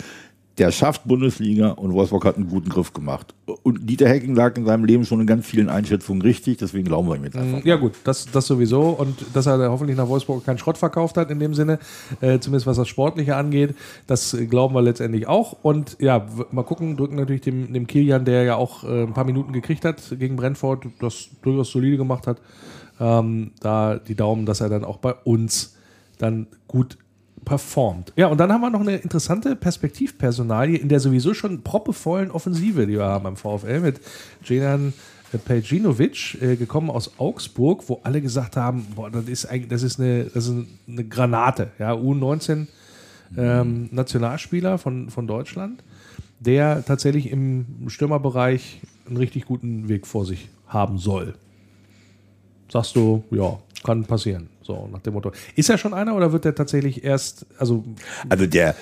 der schafft Bundesliga und Wolfsburg hat einen guten Griff gemacht. Und Dieter Hecking lag in seinem Leben schon in ganz vielen Einschätzungen richtig, deswegen glauben wir ihm jetzt einfach. Ja, gut, das, das sowieso. Und dass er hoffentlich nach Wolfsburg keinen Schrott verkauft hat in dem Sinne, äh, zumindest was das Sportliche angeht, das glauben wir letztendlich auch. Und ja, mal gucken, drücken natürlich dem, dem Kilian, der ja auch äh, ein paar Minuten gekriegt hat gegen Brentford, das durchaus solide gemacht hat, ähm, da die Daumen, dass er dann auch bei uns dann gut performt. Ja, und dann haben wir noch eine interessante Perspektivpersonalie in der sowieso schon proppevollen Offensive, die wir haben beim VfL mit Jenan Pejinovic, äh, gekommen aus Augsburg, wo alle gesagt haben, boah, das ist eigentlich, das ist eine, das ist eine Granate, ja, U19 ähm, Nationalspieler von, von Deutschland, der tatsächlich im Stürmerbereich einen richtig guten Weg vor sich haben soll. Sagst du, ja, kann passieren. So, nach dem Motto. Ist er schon einer oder wird er tatsächlich erst, also. Also der,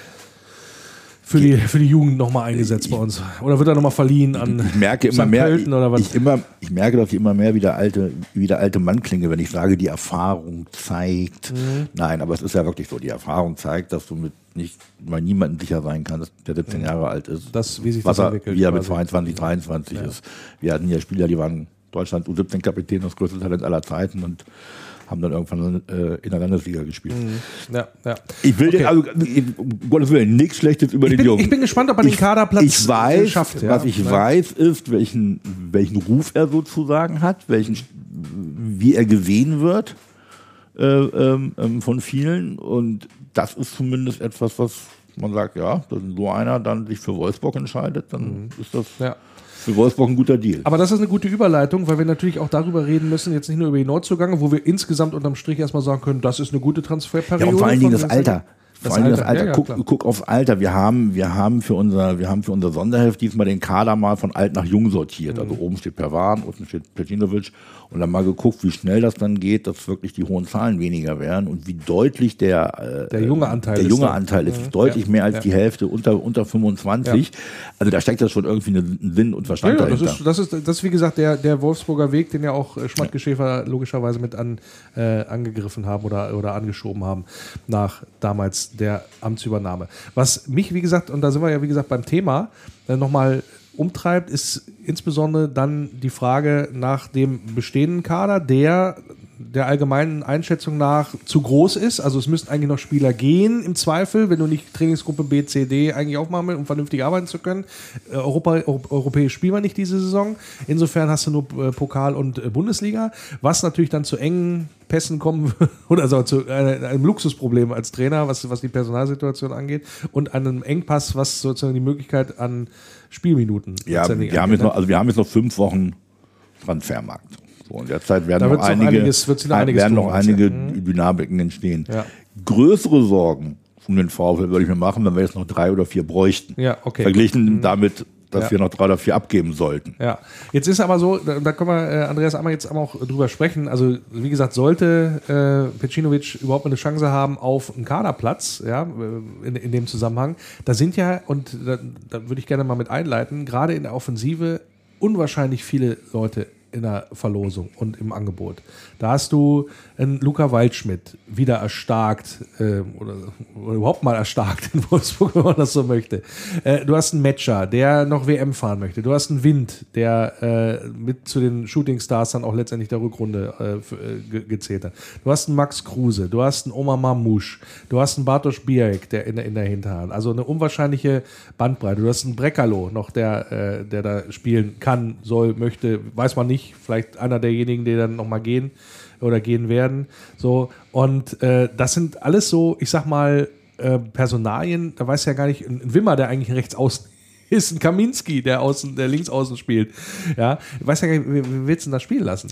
für die, für die Jugend nochmal eingesetzt bei uns? Oder wird er nochmal verliehen an ich merke immer St. mehr, Pölten oder was? Ich, immer, ich merke, dass ich immer mehr wie der alte, wie der alte Mann klinge, wenn ich sage, die Erfahrung zeigt. Mhm. Nein, aber es ist ja wirklich so. Die Erfahrung zeigt, dass du mit nicht mal niemandem sicher sein kannst, der 17 Jahre alt ist. Mhm. Das, wie sich was das er, entwickelt. Wie er mit quasi. 22, 23 ist. Wir hatten ja Spieler, die waren Deutschland U17-Kapitän, das größte Talent aller Zeiten und haben dann irgendwann äh, in der Landesliga gespielt. Ja, ja. Ich will Okay. den, also, ich, um Gottes Willen, nichts Schlechtes über Ich den bin, Jungen. ich bin gespannt, ob er den Kaderplatz ich weiß, äh, schafft. ja. was ich Ja. weiß, ist, welchen, welchen Ruf er sozusagen hat, welchen, wie er gesehen wird äh, ähm, ähm, von vielen. Und das ist zumindest etwas, was man sagt, ja, wenn so einer dann sich für Wolfsburg entscheidet, dann ist das Mhm. Ja. Für Wolfsburg ein guter Deal. Aber das ist eine gute Überleitung, weil wir natürlich auch darüber reden müssen, jetzt nicht nur über die Neuzugänge, wo wir insgesamt unterm Strich erstmal sagen können, das ist eine gute Transferperiode. Ja, und vor allen Dingen das. Alter. Vor allem das Alter, ja, ja, guck, guck aufs Alter. Wir haben, wir haben für unser, wir haben für unser Sonderheft diesmal den Kader mal von alt nach jung sortiert. Mhm. Also oben steht Perwan, unten steht Petinovic und dann mal geguckt, wie schnell das dann geht, dass wirklich die hohen Zahlen weniger werden und wie deutlich der, äh, Der junge Anteil der ist junge da. Anteil ist. Mhm. Deutlich Ja, mehr als ja. die Hälfte unter, unter 25. Also da steckt das schon irgendwie einen Sinn und Ja, Verstand ja, das, dahinter. ist, das, ist, das ist wie gesagt der, der Wolfsburger Weg, den ja auch äh, Schmatke Schäfer logischerweise mit an, äh, angegriffen haben oder, oder angeschoben haben nach damals der Amtsübernahme. Was mich, wie gesagt, und da sind wir ja wie gesagt beim Thema, äh, nochmal umtreibt, ist insbesondere dann die Frage nach dem bestehenden Kader, der der allgemeinen Einschätzung nach zu groß ist. Also es müssten eigentlich noch Spieler gehen im Zweifel, wenn du nicht Trainingsgruppe B, C, D eigentlich aufmachen willst, um vernünftig arbeiten zu können. Äh, Europa, Euro, europäisch spielen wir nicht diese Saison. Insofern hast du nur äh, Pokal und äh, Bundesliga, was natürlich dann zu engen Pässen kommen [laughs] oder also zu einem Luxusproblem als Trainer, was, was die Personalsituation angeht und einem Engpass, was sozusagen die Möglichkeit an Spielminuten Ja, wir haben, jetzt noch, also wir haben jetzt noch fünf Wochen Transfermarkt. So, in der Zeit werden Da noch einige, einiges- noch einiges werden noch einige Dynamiken entstehen. Ja. Größere Sorgen um den VfL würde ich mir machen, wenn wir jetzt noch drei oder vier bräuchten. Ja, okay. Mhm. Verglichen damit, dass Ja. wir noch drei oder vier abgeben sollten. Ja, jetzt ist aber so, da, da können wir, äh, Andreas, einmal jetzt auch drüber sprechen. Also, wie gesagt, sollte äh, Pecinovic überhaupt eine Chance haben auf einen Kaderplatz, ja, äh, in, in dem Zusammenhang, da sind ja, und da, da würde ich gerne mal mit einleiten, gerade in der Offensive unwahrscheinlich viele Leute in der Verlosung und im Angebot. Da hast du einen Luca Waldschmidt wieder erstarkt äh, oder, oder überhaupt mal erstarkt in Wolfsburg, [laughs] wenn man das so möchte. Äh, du hast einen Matcher, der noch WM fahren möchte. Du hast einen Wind, der äh, mit zu den Shooting Stars dann auch letztendlich der Rückrunde äh, äh, ge gezählt hat. Du hast einen Max Kruse, du hast einen Omar Mamouche, du hast einen Bartosz Bijek, der in, der- in der Hinterhand. Also eine unwahrscheinliche Bandbreite. Du hast einen Breckerlo noch, der, äh, der da spielen kann, soll, möchte, weiß man nicht. Vielleicht einer derjenigen, die dann nochmal gehen oder gehen werden. So, und äh, das sind alles so, ich sag mal, äh, Personalien, da weiß ja gar nicht, ein Wimmer, der eigentlich rechts außen ist, ein Kaminski, der außen, der links außen spielt. Ja, ich weiß ja gar nicht, wie, willst du denn das spielen lassen?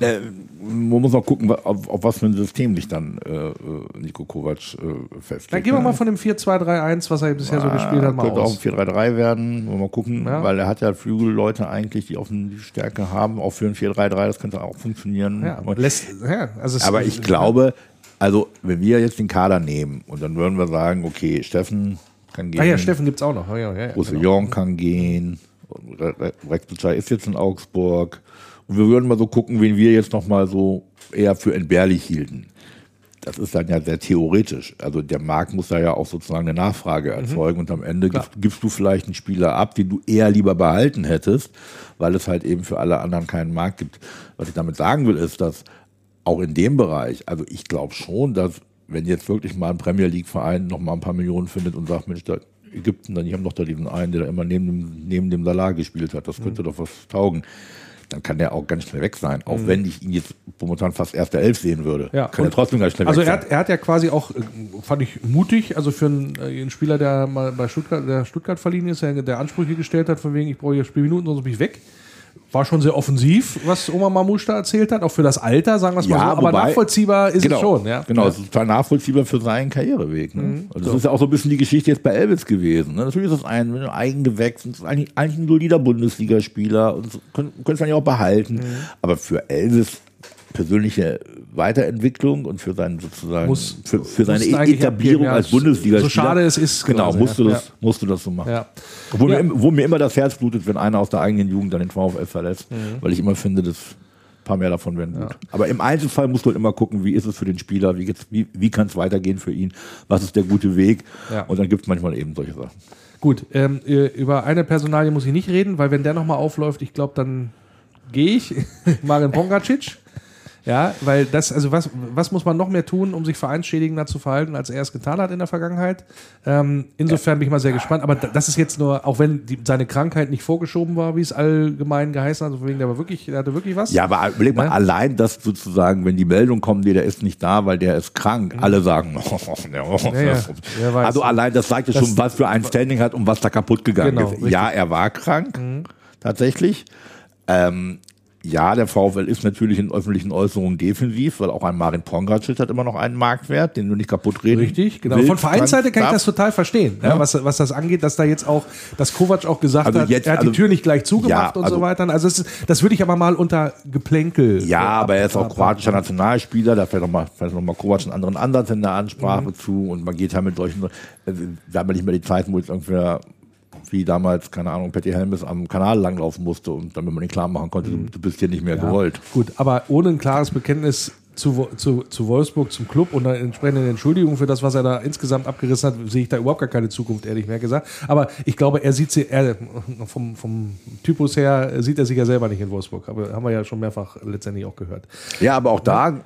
Äh, man muss noch gucken, auf, auf was für ein System sich dann äh, äh, Nico Kovac äh, festlegt. Dann gehen wir ne? mal von dem 4-2-3-1, was er bisher so gespielt hat, mal Könnte auch aus. ein 4-3-3 werden, wollen wir mal gucken, Ja. weil er hat ja Flügelleute eigentlich, die Offensivstärke haben, auch für ein 4-3-3, das könnte auch funktionieren. Ja, lässt, ja, also aber ich glaube, also wenn wir jetzt den Kader nehmen und dann würden wir sagen, okay, Steffen kann gehen, Ah ja, Steffen gibt es auch noch. Ja, ja, ja, Roussillon kann gehen, Re- Re- Rex Butcher ist jetzt in Augsburg und wir würden mal so gucken, wen wir jetzt noch mal so eher für entbehrlich hielten. Das ist dann ja sehr theoretisch. Also der Markt muss da ja auch sozusagen eine Nachfrage erzeugen und am Ende Klar. gibst du vielleicht einen Spieler ab, den du eher lieber behalten hättest, weil es halt eben für alle anderen keinen Markt gibt. Was ich damit sagen will, ist, dass auch in dem Bereich, also ich glaube schon, dass wenn jetzt wirklich mal ein Premier League Verein noch mal ein paar Millionen findet und sagt, Mensch, da Ägypten, dann die haben doch da diesen einen, der da immer neben dem, neben dem Salah gespielt hat, das könnte doch was taugen. dann kann der auch ganz schnell weg sein. Auch wenn ich ihn jetzt momentan fast erste Elf sehen würde, Mhm. Ja, kann er trotzdem ganz schnell Also weg er sein. hat, er hat ja quasi auch, äh, fand ich mutig, also für einen, äh, einen Spieler, der mal bei Stuttgart, der Stuttgart verliehen ist, der, der Ansprüche gestellt hat, von wegen, ich brauche hier Spielminuten, sonst bin ich weg. War schon sehr offensiv, was Oma Mamouche da erzählt hat, auch für das Alter, sagen wir es mal so. Aber wobei- nachvollziehbar ist genau, es schon, ja. Genau, es ist total nachvollziehbar für seinen Karriereweg. Ne? Mhm. Also das ist ja auch so ein bisschen die Geschichte jetzt bei Elvis gewesen. Ne? Natürlich ist das ein ein Eigengewächs, ist eigentlich, eigentlich ein solider Bundesligaspieler und können es dann ja auch behalten. Mhm. Aber für Elvis persönliche Weiterentwicklung und für seinen sozusagen Muss- für, für seine eigentlich Etablierung ja. als Bundesligaspieler. So schade es ist, Genau, quasi, musst, du ja. das, musst du das so machen. Ja. Obwohl Ja. Mir, wo mir immer das Herz blutet, wenn einer aus der eigenen Jugend dann den VfL verlässt, Mhm. weil ich immer finde, dass ein paar mehr davon werden gut. Aber im Einzelfall musst du halt immer gucken, wie ist es für den Spieler, wie, wie, wie kann es weitergehen für ihn, was ist der gute Weg. Und dann gibt es manchmal eben solche Sachen. Gut, ähm, äh, über eine Personalie muss ich nicht reden, weil wenn der nochmal aufläuft, ich glaube, dann gehe ich. [laughs] Marin Pongracic. Ja, weil das, also was, was muss man noch mehr tun, um sich vereinsschädigender zu verhalten, als er es getan hat in der Vergangenheit? Ähm, insofern bin ich mal sehr gespannt. Aber da- das ist jetzt nur, auch wenn die, seine Krankheit nicht vorgeschoben war, wie es allgemein geheißen hat, also wegen der war wirklich, der hatte wirklich was. Ja, aber überleg mal, Ne? allein das sozusagen, wenn die Meldung kommt, nee, der ist nicht da, weil der ist krank, alle sagen, [laughs] oh, ja, oh, Mhm. Ja, ja. Also allein das zeigt ja schon, was für ein Standing hat und was da kaputt gegangen Genau, ist. richtig. Mhm. Ja, er war krank, tatsächlich. Ähm, ja, der VfL ist natürlich in öffentlichen Äußerungen defensiv, weil auch ein Marin Pongracic hat immer noch einen Marktwert, den du nicht kaputt reden Richtig, genau. Von Vereinsseite kann ich das total verstehen, ja. Ja. was, was das angeht, dass da jetzt auch, dass Kovac auch gesagt Also hat, jetzt- er hat also- die Tür nicht gleich zugemacht Ja, und also- so weiter. Also ist, das würde ich aber mal unter Geplänkel. Ja, äh, aber er ist auch kroatischer Nationalspieler, da fällt nochmal noch mal Kovac einen anderen Ansatz in der Ansprache Mhm. zu und man geht halt mit solchen, äh, wir haben ja nicht mehr die Zeiten, wo jetzt irgendwer wie damals, keine Ahnung, Patty Helmes am Kanal langlaufen musste und damit man ihn klar machen konnte, du, du bist hier nicht mehr Mhm. Ja. gewollt. Gut, aber ohne ein klares Bekenntnis zu, zu, zu Wolfsburg, zum Club und eine entsprechende Entschuldigung für das, was er da insgesamt abgerissen hat, sehe ich da überhaupt gar keine Zukunft, ehrlich mehr gesagt. Aber ich glaube, er sieht sie, er, vom, vom Typus her sieht er sich ja selber nicht in Wolfsburg. Aber haben wir ja schon mehrfach letztendlich auch gehört. Ja, aber auch da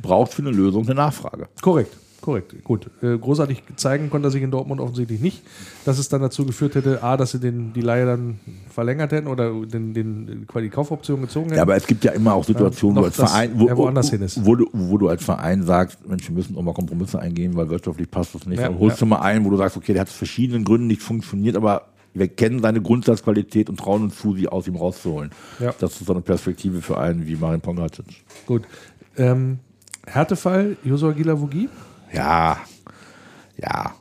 braucht für eine Lösung eine Nachfrage. Korrekt, korrekt. Gut. Äh, großartig zeigen konnte er sich in Dortmund offensichtlich nicht, dass es dann dazu geführt hätte, A, dass sie den, die Leihe dann verlängert hätten oder den, den, die Kaufoption gezogen hätten. Ja, aber es gibt ja immer auch Situationen, Ja, wo als Verein, wo, ist. Wo, du, wo du als Verein sagst, Mensch, wir müssen auch mal Kompromisse eingehen, weil wirtschaftlich passt das nicht. Ja, Dann holst ja. du mal einen, wo du sagst, okay, der hat aus verschiedenen Gründen nicht funktioniert, aber wir kennen seine Grundsatzqualität und trauen uns zu, sie aus ihm rauszuholen. Ja. Das ist so eine Perspektive für einen wie Marin Pongracic. Gut. Ähm, Härtefall, Josua Gilavogi. Ja, ja.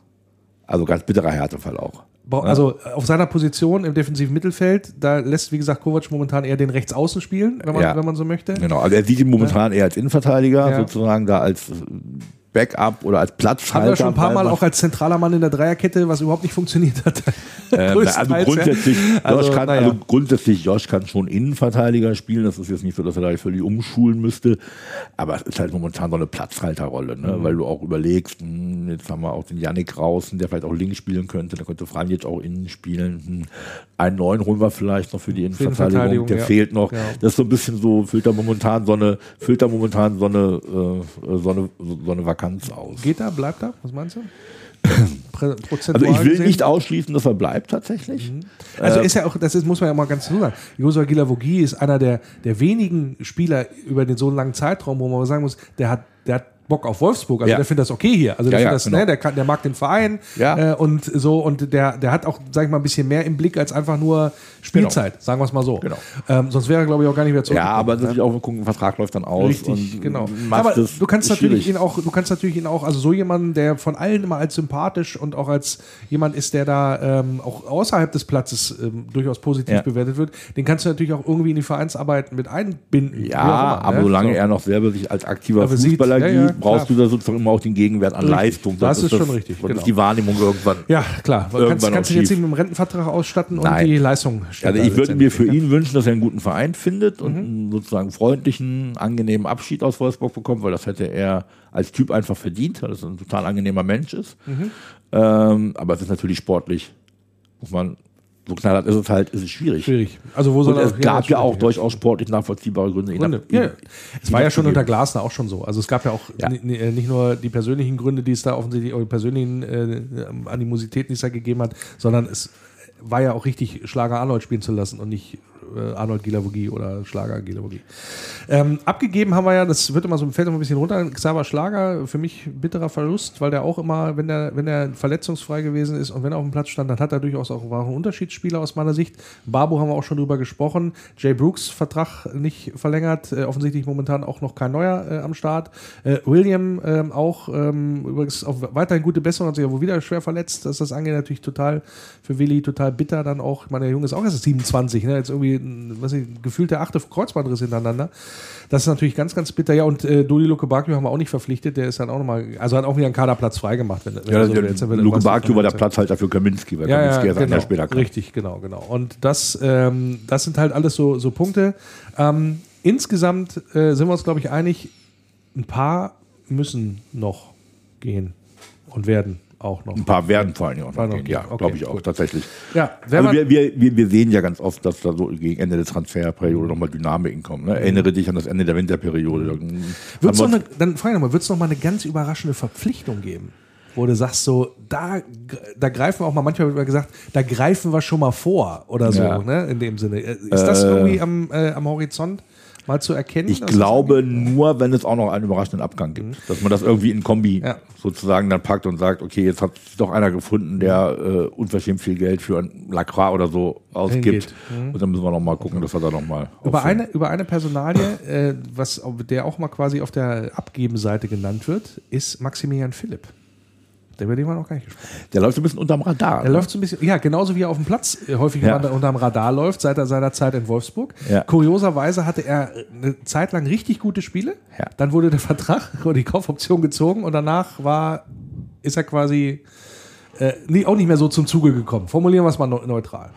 Also ganz bitterer Härtefall auch. Bra- Also äh, auf seiner Position im defensiven Mittelfeld, da lässt, wie gesagt, Kovac momentan eher den Rechtsaußen spielen, wenn man, Ja. wenn man so möchte. Genau, also er sieht ihn momentan eher als Innenverteidiger, Ja. sozusagen da als Backup oder als Platzhalter. Haben wir schon ein paar Mal auch als zentraler Mann in der Dreierkette, was überhaupt nicht funktioniert hat. [laughs] Ähm, also grundsätzlich, ja. Josh Also, kann, naja. also grundsätzlich, Josh kann schon Innenverteidiger spielen. Das ist jetzt nicht so, dass er da völlig umschulen müsste. Aber es ist halt momentan so eine Platzhalterrolle, Mhm. ne? weil du auch überlegst, hm, jetzt haben wir auch den Yannick draußen, der vielleicht auch links spielen könnte. Da könnte Franjic auch innen spielen. Hm, Einen neuen holen wir vielleicht noch für die Innenverteidigung. Verteidigung, Der ja. fehlt noch. Das ist so ein bisschen so, füllt da momentan so eine, füllt da momentan so eine, äh, so eine, so eine Vakanz aus. Geht er, bleibt er? Was meinst du? [clears throat] Also ich will gesehen? nicht ausschließen, dass er bleibt tatsächlich. Also Äh, ist ja auch, das ist, muss man ja mal ganz so sagen. Josua Gilavogi ist einer der, der wenigen Spieler über den so langen Zeitraum, wo man sagen muss, der hat, der hat Bock auf Wolfsburg. Also Ja. der findet das okay hier. Also der, Ja, findet ja, das, genau. ne, der, kann, der mag den Verein Ja. äh, und so und der, der hat auch, sag ich mal, ein bisschen mehr im Blick als einfach nur Spielzeit, sagen wir es mal so. Genau. Ähm, sonst wäre er, glaube ich, auch gar nicht mehr zurück. Ja, aber natürlich auch gucken, der Vertrag läuft dann aus. Richtig, genau. Aber du kannst natürlich schwierig. ihn auch, du kannst natürlich ihn auch, also so jemanden, der von allen immer als sympathisch und auch als jemand ist, der da ähm, auch außerhalb des Platzes ähm, durchaus positiv bewertet wird, den kannst du natürlich auch irgendwie in die Vereinsarbeit mit einbinden. Ja, aber ne? solange So. er noch selber sich als aktiver Aber sieht, Fußballer gibt, brauchst klar. du da sozusagen immer auch den Gegenwert an Richtig. Leistung. Das ist schon richtig, Das genau. ist die Wahrnehmung irgendwann. Ja, klar. Du kannst, Irgendwann kannst du jetzt mit dem Rentenvertrag ausstatten und Nein. die Leistung steht Also ich würde mir für ne? ihn wünschen, dass er einen guten Verein findet Mhm. und einen sozusagen freundlichen, angenehmen Abschied aus Wolfsburg bekommt, weil das hätte er als Typ einfach verdient, weil er ein total angenehmer Mensch ist. Mhm. Ähm, aber es ist natürlich sportlich, muss man, so knallhart ist es halt, ist es schwierig. Schwierig. Also wo soll Und es gab ja auch durchaus sportlich nachvollziehbare Gründe. Gründe. Ja, es war ja schon unter Glasner auch schon so. Also es gab ja auch Ja. ni- ni- nicht nur die persönlichen Gründe, die es da offensichtlich, oder die persönlichen äh, Animositäten, die es da gegeben hat, sondern es war ja auch richtig, Schlager Arnold spielen zu lassen und nicht Arnold Gilavogi oder Schlager Gilavogi. Ähm, abgegeben haben wir ja, das wird immer so, fällt immer ein bisschen runter, Xaver Schlager, für mich bitterer Verlust, weil der auch immer, wenn er wenn er verletzungsfrei gewesen ist und wenn er auf dem Platz stand, dann hat er durchaus auch, war ein Unterschiedsspieler aus meiner Sicht. Babu haben wir auch schon drüber gesprochen. Jay Brooks Vertrag nicht verlängert, äh, offensichtlich momentan auch noch kein neuer äh, am Start. Äh, William ähm, auch ähm, übrigens auch weiterhin gute Besserung, hat sich ja wohl wieder schwer verletzt, dass das angeht, natürlich total für Willi total bitter dann auch. Ich meine, der Junge ist auch erst 27, ne? jetzt irgendwie, was ich, gefühlt der achte Kreuzbandriss hintereinander. Das ist natürlich ganz, ganz bitter. Ja, und äh, Dodi Luke Bakio haben wir auch nicht verpflichtet. Der ist dann auch nochmal, also hat auch wieder einen Kaderplatz freigemacht. Wenn, wenn Ja, so der. Jetzt Luke Bakio war der. Platzhalter für Kaminski, weil Ja, Kaminski ja, erst ein genau, Jahr später kam. Richtig, genau, genau. Und das, ähm, das sind halt alles so, so Punkte. Ähm, insgesamt äh, sind wir uns, glaube ich, einig, ein paar müssen noch gehen und werden auch noch. Ein paar werden vor allem auch noch gehen. gehen. Ja, Okay, glaube ich auch, gut. tatsächlich. Ja, Also wir, wir, wir, sehen ja ganz oft, dass da so gegen Ende der Transferperiode nochmal Dynamiken kommen. Ne? Erinnere dich an das Ende der Winterperiode. Dann wird's noch eine, dann frage ich nochmal, wird es noch mal eine ganz überraschende Verpflichtung geben? Wo du sagst, so, da, da greifen wir auch mal, manchmal wird gesagt, da greifen wir schon mal vor oder so, Ja. ne? In dem Sinne. Ist das irgendwie am, äh, am Horizont mal zu erkennen? Ich glaube nur, wenn es auch noch einen überraschenden Abgang gibt. Dass man das irgendwie in Kombi Ja. sozusagen dann packt und sagt, okay, jetzt hat doch einer gefunden, der äh, unverschämt viel Geld für ein Lacroix oder so ausgibt. Hingeht. Und dann müssen wir noch mal gucken, dass wir da noch mal Über eine, über eine Personalie, äh, was, der auch mal quasi auf der Abgebenseite genannt wird, ist Maximilian Philipp. Der über den wir noch gar nicht gesprochen. Der läuft so ein bisschen unterm Radar. Der ne? läuft so ein bisschen, ja, genauso wie er auf dem Platz äh, häufig Ja. unterm Radar läuft, seit er seiner Zeit in Wolfsburg. Ja. Kurioserweise hatte er eine Zeit lang richtig gute Spiele. Ja. Dann wurde der Vertrag [laughs] oder die Kaufoption gezogen und danach war, ist er quasi äh, nie, auch nicht mehr so zum Zuge gekommen. Formulieren wir es mal neu- neutral.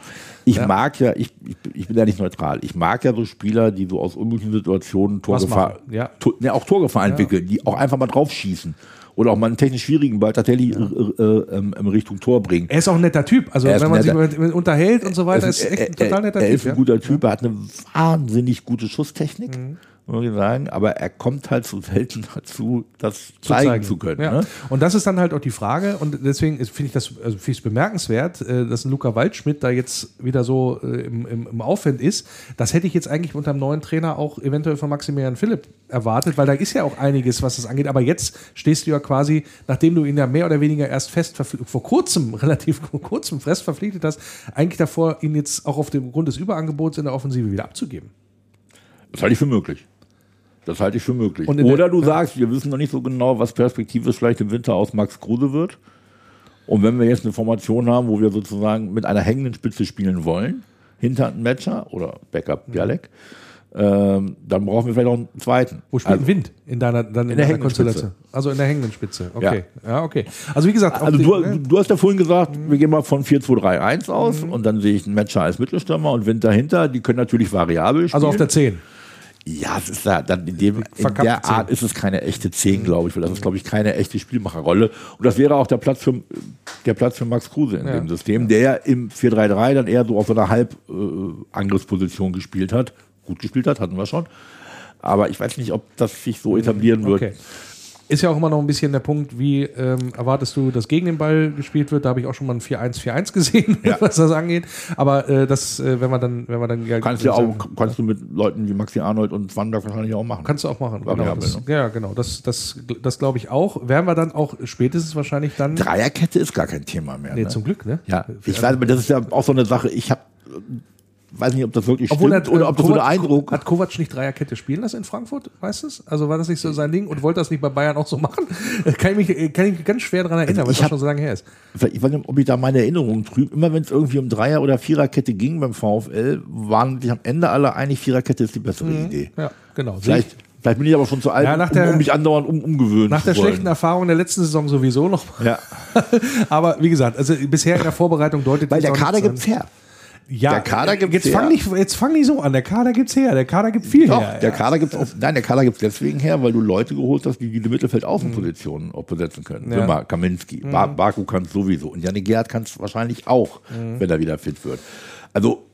Ich Ja. mag ja, ich, ich, bin- ich bin ja nicht neutral. Ich mag ja so Spieler, die so aus unmöglichen Situationen Torgefahr, ja. Tor, ne, auch Torgefahr entwickeln, die auch einfach mal draufschießen. Oder auch mal einen technisch schwierigen Ball tatsächlich äh, äh, ähm, in Richtung Tor bringen. Er ist auch ein netter Typ. Also Er wenn man sich netter- mit unterhält und so weiter, Er ist echt ein total netter er, er Typ. ist ein ja. guter Typ, er hat eine wahnsinnig gute Schusstechnik, Mhm. Muss ich sagen, aber er kommt halt so selten dazu, das zeigen, zu können. Ja. Ne? Und das ist dann halt auch die Frage, und deswegen finde ich das also es bemerkenswert, äh, dass ein Luca Waldschmidt da jetzt wieder so äh, im, im, im Aufwind ist. Das hätte ich jetzt eigentlich unter dem neuen Trainer auch eventuell von Maximilian Philipp erwartet, weil da ist ja auch einiges, was das angeht. Aber jetzt stehst du ja quasi, nachdem du ihn ja mehr oder weniger erst fest vor kurzem, [laughs] relativ vor kurzem fest verpflichtet hast, eigentlich davor, ihn jetzt auch auf dem Grund des Überangebots in der Offensive wieder abzugeben. Das halte ich für möglich. Das halte ich für möglich. In Oder du sagst, wir wissen noch nicht so genau, was perspektivisch vielleicht im Winter aus Max Kruse wird. Und wenn wir jetzt eine Formation haben, wo wir sozusagen mit einer hängenden Spitze spielen wollen, hinter einem Matcher oder Backup Bialek, ähm, dann brauchen wir vielleicht auch einen zweiten. Wo spielt Also- Wind in deiner, dann in der deiner hängenden Konstellation? Also in der hängenden Spitze. Okay. Ja, okay. Also wie gesagt, Also du, ne? du hast ja vorhin gesagt, wir gehen mal von 4-2-3-1 aus und dann sehe ich einen Matcher als Mittelstürmer und Wind dahinter. Die können natürlich variabel spielen. also auf der 10. Ja, es ist da, dann in, dem, in der. Art ist es keine echte 10, glaube ich, weil das ist, glaube ich, keine echte Spielmacherrolle. Und das wäre auch der Platz für, der Platz für Max Kruse in Ja. dem System, der im 4-3-3 dann eher so auf so einer Halbangriffsposition gespielt hat. Gut gespielt hat, hatten wir schon. Aber ich weiß nicht, ob das sich so etablieren wird. Ist ja auch immer noch ein bisschen der Punkt, wie ähm, erwartest du, dass gegen den Ball gespielt wird? Da habe ich auch schon mal ein 4-1-4-1 gesehen, Ja. [laughs] was das angeht. Aber äh, das, äh, wenn wir dann, wenn wir dann ja, Kannst du auch, kannst du mit Leuten wie Maxi Arnold und Wanderg wahrscheinlich auch machen. Kannst du auch machen. Genau, das, ne? Ja, genau. Das, das, das glaube ich auch. Werden wir dann auch spätestens wahrscheinlich dann. Dreierkette ist gar kein Thema mehr. Nee, ne? zum Glück, ne? Ja, ich weiß, aber das ist ja auch so eine Sache, ich habe weiß nicht, ob das wirklich Obwohl stimmt hat, oder ob das so der Eindruck Hat Kovac nicht Dreierkette spielen lassen in Frankfurt, weißt du es? Also war das nicht so sein Ding und wollte das nicht bei Bayern auch so machen? [laughs] Kann ich mich, kann ich mich ganz schwer daran erinnern, weil ich es schon so lange her ist. ich weiß nicht, ob ich da meine Erinnerungen trübe, immer wenn es irgendwie um Dreier- oder Viererkette ging beim VfL, waren sich am Ende alle einig, Viererkette ist die bessere Idee. Ja, genau. Vielleicht, vielleicht bin ich aber schon zu alt, Ja, nach um, der- um mich andauernd um, umgewöhnen Nach der wollen. schlechten Erfahrung der letzten Saison sowieso noch. Ja, [laughs] Aber wie gesagt, also bisher in der Vorbereitung deutet weil der Kader nichts gibt's her. Ja, der Kader gibt's jetzt fang nicht, jetzt fang nicht so an. Der Kader gibt's her. Der Kader gibt viel Doch, her. der. Kader gibt's auch, nein, der Kader gibt's deswegen her, weil du Leute geholt hast, die diese Mittelfeld-Außenpositionen auch besetzen können. Ja. Simmer, Kaminski, ba Baku kann sowieso und Janik Gerd kann es wahrscheinlich auch, wenn er wieder fit wird. Also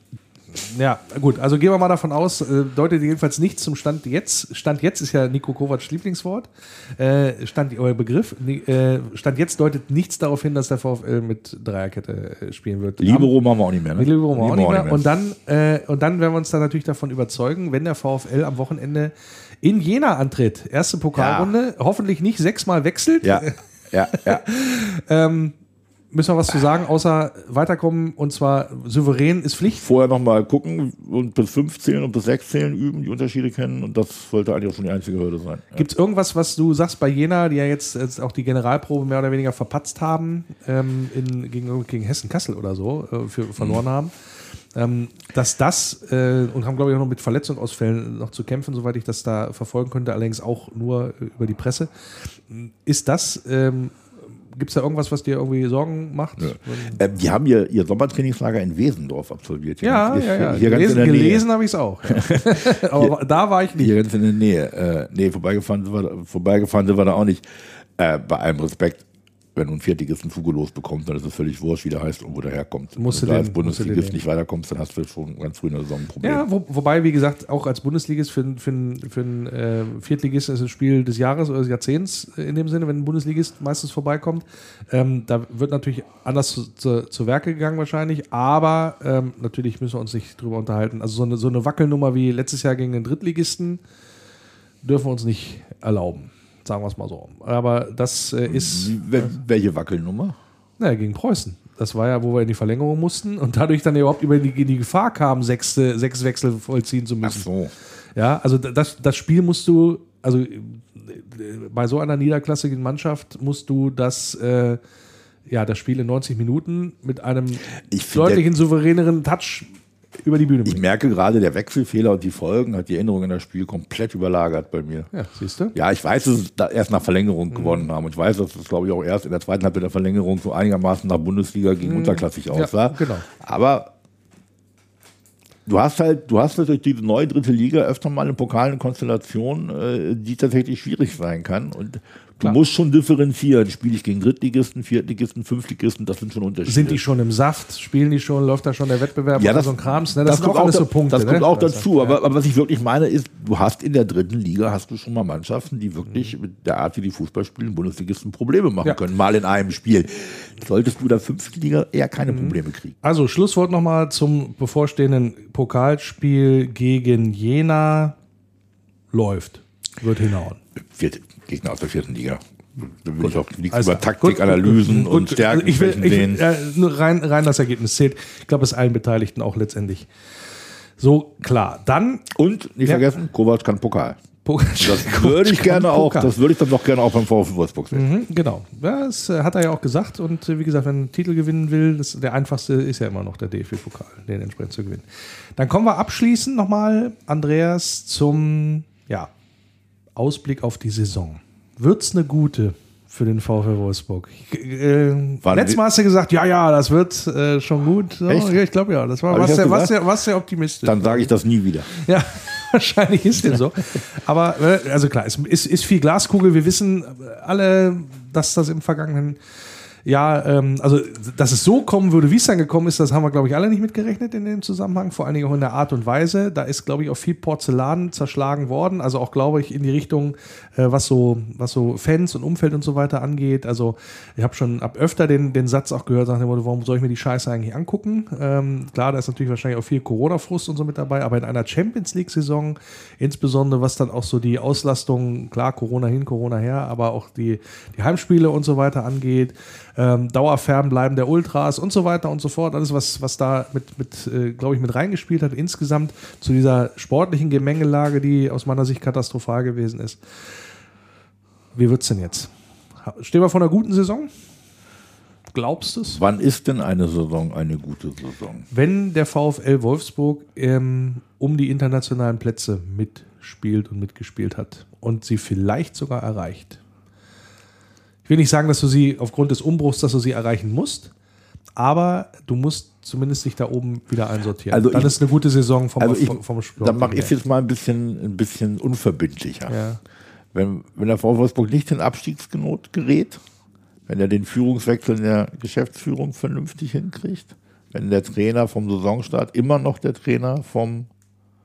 Ja, gut, also gehen wir mal davon aus, äh, deutet jedenfalls nichts zum Stand jetzt. Stand jetzt ist ja Nico Kovacs Lieblingswort. Äh, Stand, euer Begriff. Äh, Stand jetzt deutet nichts darauf hin, dass der VfL mit Dreierkette äh, spielen wird. Libero machen wir auch nicht mehr. Ne? Libero machen wir auch nicht mehr. Und dann, äh, und dann werden wir uns dann natürlich davon überzeugen, wenn der VfL am Wochenende in Jena antritt. Erste Pokalrunde, hoffentlich nicht sechsmal wechselt. Ja, ja, ja. [laughs] ähm, müssen wir was zu sagen, außer weiterkommen und zwar souverän ist Pflicht. Vorher nochmal gucken und bis fünf zählen und bis sechs zählen üben, die Unterschiede kennen und das sollte eigentlich auch schon die einzige Hürde sein. Ja. Gibt es irgendwas, was du sagst bei Jena, die ja jetzt, jetzt auch die Generalprobe mehr oder weniger verpatzt haben, ähm, in, gegen, gegen Hessen-Kassel oder so, äh, für, verloren mhm. haben? Ähm, dass das äh, und haben glaube ich auch noch mit Verletzungsausfällen noch zu kämpfen, soweit ich das da verfolgen konnte, allerdings auch nur über die Presse. Ist das ähm, Gibt es da irgendwas, was dir irgendwie Sorgen macht? Ja. Äh, die haben ihr, ihr Sommertrainingslager in Wesendorf absolviert. Ja, ja, ja. Hier gelesen, gelesen habe ich es auch. Ja. [laughs] Aber hier, da war ich nicht. Hier ganz in der Nähe. Äh, nee, vorbeigefahren sind, wir, vorbeigefahren sind wir da auch nicht. Äh, bei allem Respekt wenn du einen Viertligisten Fugelos bekommst, dann ist es völlig wurscht, wie der heißt und wo der herkommt. Musst wenn du da als Bundesligist nicht weiterkommst, dann hast du schon ganz früh in der Saison ein Problem. Ja, wo, wobei, wie gesagt, auch als Bundesligist für, für, für einen äh, Viertligisten ist es Spiel des Jahres oder des Jahrzehnts in dem Sinne, wenn ein Bundesligist meistens vorbeikommt. Ähm, da wird natürlich anders zu, zu, zu Werke gegangen wahrscheinlich, aber ähm, natürlich müssen wir uns nicht drüber unterhalten. Also so eine, so eine Wackelnummer wie letztes Jahr gegen den Drittligisten dürfen wir uns nicht erlauben. Sagen wir es mal so. Aber das äh, ist. Welche Wackelnummer? Naja, gegen Preußen. Das war ja, wo wir in die Verlängerung mussten und dadurch dann überhaupt über die, in die Gefahr kamen, sechs, sechs Wechsel vollziehen zu müssen. Ach so. Ja, also das, das Spiel musst du, also bei so einer niederklassigen Mannschaft musst du das, äh, ja, das Spiel in 90 Minuten mit einem deutlichen souveräneren Touch über die Bühne bringen. Ich merke gerade, der Wechselfehler und die Folgen hat die Erinnerung an das Spiel komplett überlagert bei mir. Ja, siehst du? Ja, ich weiß, dass es erst nach Verlängerung mhm. gewonnen haben. Und ich weiß, dass es, glaube ich, auch erst in der zweiten Halbzeit der Verlängerung so einigermaßen nach Bundesliga gegen mhm. unterklassig aussah. Ja, genau. Aber du hast halt, du hast natürlich diese neue dritte Liga öfter mal in pokalen Konstellationen, äh, die tatsächlich schwierig sein kann. Und Du musst schon differenzieren. Spiele ich gegen Drittligisten, Viertligisten, Fünftligisten, das sind schon Unterschiede. Sind die schon im Saft? Spielen die schon? Läuft da schon der Wettbewerb? Ja, das, so ein Krams, ne? das, das sind auch alles so Punkte. Das kommt ne? auch dazu. Aber, aber, was ich wirklich meine ist, du hast in der dritten Liga hast du schon mal Mannschaften, die wirklich mit der Art, wie die Fußball spielen, Bundesligisten Probleme machen ja. können. Mal in einem Spiel. Solltest du da fünfte Liga eher keine mhm. Probleme kriegen. Also Schlusswort nochmal zum bevorstehenden Pokalspiel gegen Jena. Läuft. Wird hinhauen. Wird Gegner aus der vierten Liga. Da will ich auch nichts also, über Taktikanalysen und Stärken also ich will, ich will äh, nur rein, rein das Ergebnis zählt. Ich glaube, es allen Beteiligten auch letztendlich so klar. Dann und nicht ja. vergessen, Kovac kann Pokal. Das würde ich [laughs] gerne auch, das würde ich dann doch gerne auch beim VfB Wolfsburg sehen. Mhm, genau. Ja, das äh, hat er ja auch gesagt. Und äh, wie gesagt, wenn er einen Titel gewinnen will, das, der einfachste ist ja immer noch der DFB-Pokal, den entsprechend zu gewinnen. Dann kommen wir abschließend nochmal, Andreas, zum ja, Ausblick auf die Saison. Wird es eine gute für den VfL Wolfsburg? Äh, letztes Mal hast du gesagt, ja, ja, das wird äh, schon gut. Ja, ich glaube ja, das war was sehr, was, sehr, was sehr optimistisch. Dann sage ich das nie wieder. Ja, [laughs] wahrscheinlich ist dem so. Aber äh, also klar, es ist, ist viel Glaskugel. Wir wissen alle, dass das im vergangenen ja, ähm, also dass es so kommen würde, wie es dann gekommen ist, das haben wir, glaube ich, alle nicht mitgerechnet in dem Zusammenhang, vor allen Dingen auch in der Art und Weise. Da ist, glaube ich, auch viel Porzellan zerschlagen worden, also auch, glaube ich, in die Richtung, äh, was, so, was so Fans und Umfeld und so weiter angeht. Also ich habe schon ab öfter den, den Satz auch gehört, nach warum soll ich mir die Scheiße eigentlich angucken? Ähm, klar, da ist natürlich wahrscheinlich auch viel Corona-Frust und so mit dabei, aber in einer Champions League-Saison, insbesondere was dann auch so die Auslastung, klar, Corona hin, Corona her, aber auch die, die Heimspiele und so weiter angeht, ähm, Dauerfernbleiben der Ultras und so weiter und so fort. Alles, was, was da mit, mit äh, glaube ich, mit reingespielt hat, insgesamt zu dieser sportlichen Gemengelage, die aus meiner Sicht katastrophal gewesen ist. Wie wird es denn jetzt? Stehen wir vor einer guten Saison? Glaubst du es? Wann ist denn eine Saison eine gute Saison? Wenn der VfL Wolfsburg ähm, um die internationalen Plätze mitspielt und mitgespielt hat und sie vielleicht sogar erreicht. Ich will nicht sagen, dass du sie aufgrund des Umbruchs, dass du sie erreichen musst, aber du musst zumindest dich da oben wieder einsortieren. Also dann ich, ist eine gute Saison vom, also ich, vom, Sport. Dann mache ich es jetzt mal ein bisschen, ein bisschen unverbindlicher. Ja. Wenn, wenn der VfL Wolfsburg nicht in Abstiegsgenot gerät, wenn er den Führungswechsel in der Geschäftsführung vernünftig hinkriegt, wenn der Trainer vom Saisonstart immer noch der Trainer vom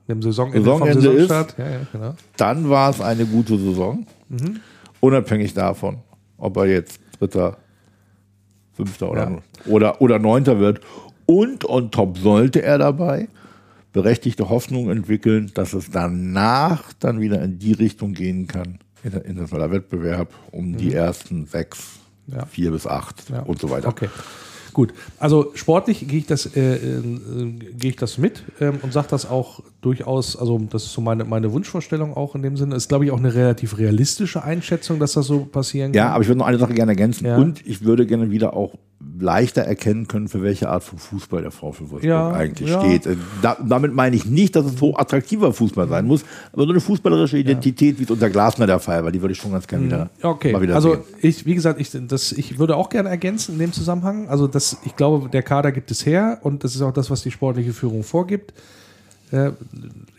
Dem Saisonende, Saisonende vom Saisonstart. ist- Ja, ja, genau. dann war es eine gute Saison. Unabhängig davon, ob er jetzt Dritter, Fünfter oder, Ja. oder, oder Neunter wird. Und on top sollte er dabei berechtigte Hoffnung entwickeln, dass es danach dann wieder in die Richtung gehen kann, internationaler Wettbewerb, um die ersten sechs, Ja. vier bis acht Ja. und so weiter. Okay. Gut, also sportlich gehe ich das äh, äh, gehe ich das mit ähm, und sage das auch durchaus, also das ist so meine, meine Wunschvorstellung auch in dem Sinne. Ist, glaube ich, auch eine relativ realistische Einschätzung, dass das so passieren Ja, kann. aber ich würde noch eine Sache gerne ergänzen. Ja. Und ich würde gerne wieder auch leichter erkennen können, für welche Art von Fußball der VfL Wolfsburg Ja, eigentlich ja. steht. Äh, Da, damit meine ich nicht, dass es so attraktiver Fußball sein muss, aber so eine fußballerische Identität, wie es unter Glasner der Fall war, die würde ich schon ganz gerne wieder, Okay, mal wieder also sehen. ich, wie gesagt, ich, das, ich würde auch gerne ergänzen in dem Zusammenhang. Also das, ich glaube, der Kader gibt es her und das ist auch das, was die sportliche Führung vorgibt. Äh,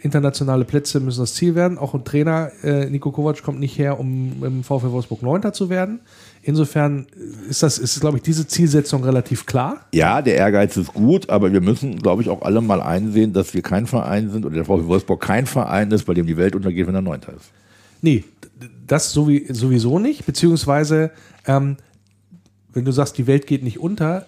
internationale Plätze müssen das Ziel werden. Auch ein Trainer, äh, Nico Kovac, kommt nicht her, um im VfL Wolfsburg Neunter zu werden. Insofern ist das, ist, glaube ich, diese Zielsetzung relativ klar. Ja, der Ehrgeiz ist gut, aber wir müssen, glaube ich, auch alle mal einsehen, dass wir kein Verein sind oder der VfL Wolfsburg kein Verein ist, bei dem die Welt untergeht, wenn er Neunter ist. Nee, das sowie, sowieso nicht. Beziehungsweise, ähm, wenn du sagst, die Welt geht nicht unter,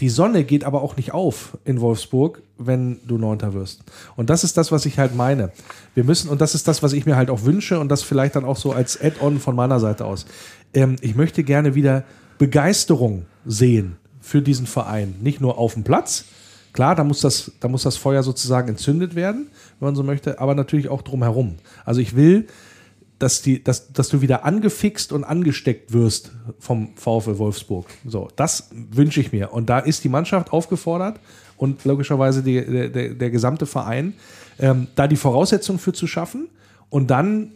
die Sonne geht aber auch nicht auf in Wolfsburg, wenn du Neunter wirst. Und das ist das, was ich halt meine. Wir müssen, und das ist das, was ich mir halt auch wünsche und das vielleicht dann auch so als Add-on von meiner Seite aus. Ähm, ich möchte gerne wieder Begeisterung sehen für diesen Verein. Nicht nur auf dem Platz. Klar, da muss das, da muss das Feuer sozusagen entzündet werden, wenn man so möchte, aber natürlich auch drumherum. Also ich will, dass, die, dass, dass du wieder angefixt und angesteckt wirst vom VfL Wolfsburg. So, das wünsche ich mir. Und da ist die Mannschaft aufgefordert und logischerweise die, der, der, der gesamte Verein, ähm, da die Voraussetzungen für zu schaffen und dann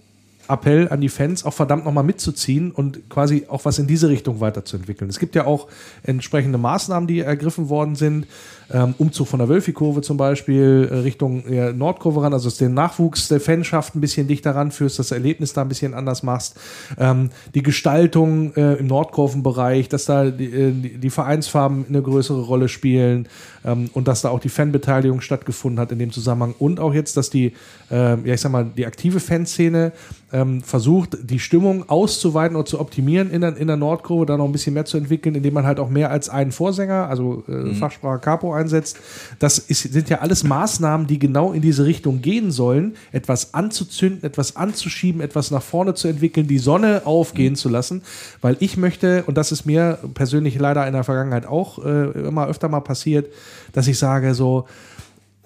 Appell an die Fans, auch verdammt nochmal mitzuziehen und quasi auch was in diese Richtung weiterzuentwickeln. Es gibt ja auch entsprechende Maßnahmen, die ergriffen worden sind. Ähm, Umzug von der Wölfi-Kurve zum Beispiel äh, Richtung äh, Nordkurve ran, also dass den Nachwuchs der Fanschaft ein bisschen dichter ranführst, das Erlebnis da ein bisschen anders machst. Ähm, die Gestaltung äh, im Nordkurvenbereich, dass da die, äh, die die Vereinsfarben eine größere Rolle spielen ähm, und dass da auch die Fanbeteiligung stattgefunden hat in dem Zusammenhang und auch jetzt, dass die, äh, ja ich sag mal, die aktive Fanszene ähm, versucht, die Stimmung auszuweiten oder zu optimieren in der, in der Nordkurve, da noch ein bisschen mehr zu entwickeln, indem man halt auch mehr als einen Vorsänger, also äh, Fachsprache Capo einsetzt. Das ist, sind ja alles Maßnahmen, die genau in diese Richtung gehen sollen, etwas anzuzünden, etwas anzuschieben, etwas nach vorne zu entwickeln, die Sonne aufgehen zu lassen, weil ich möchte, und das ist mir persönlich leider in der Vergangenheit auch äh, immer öfter mal passiert, dass ich sage so,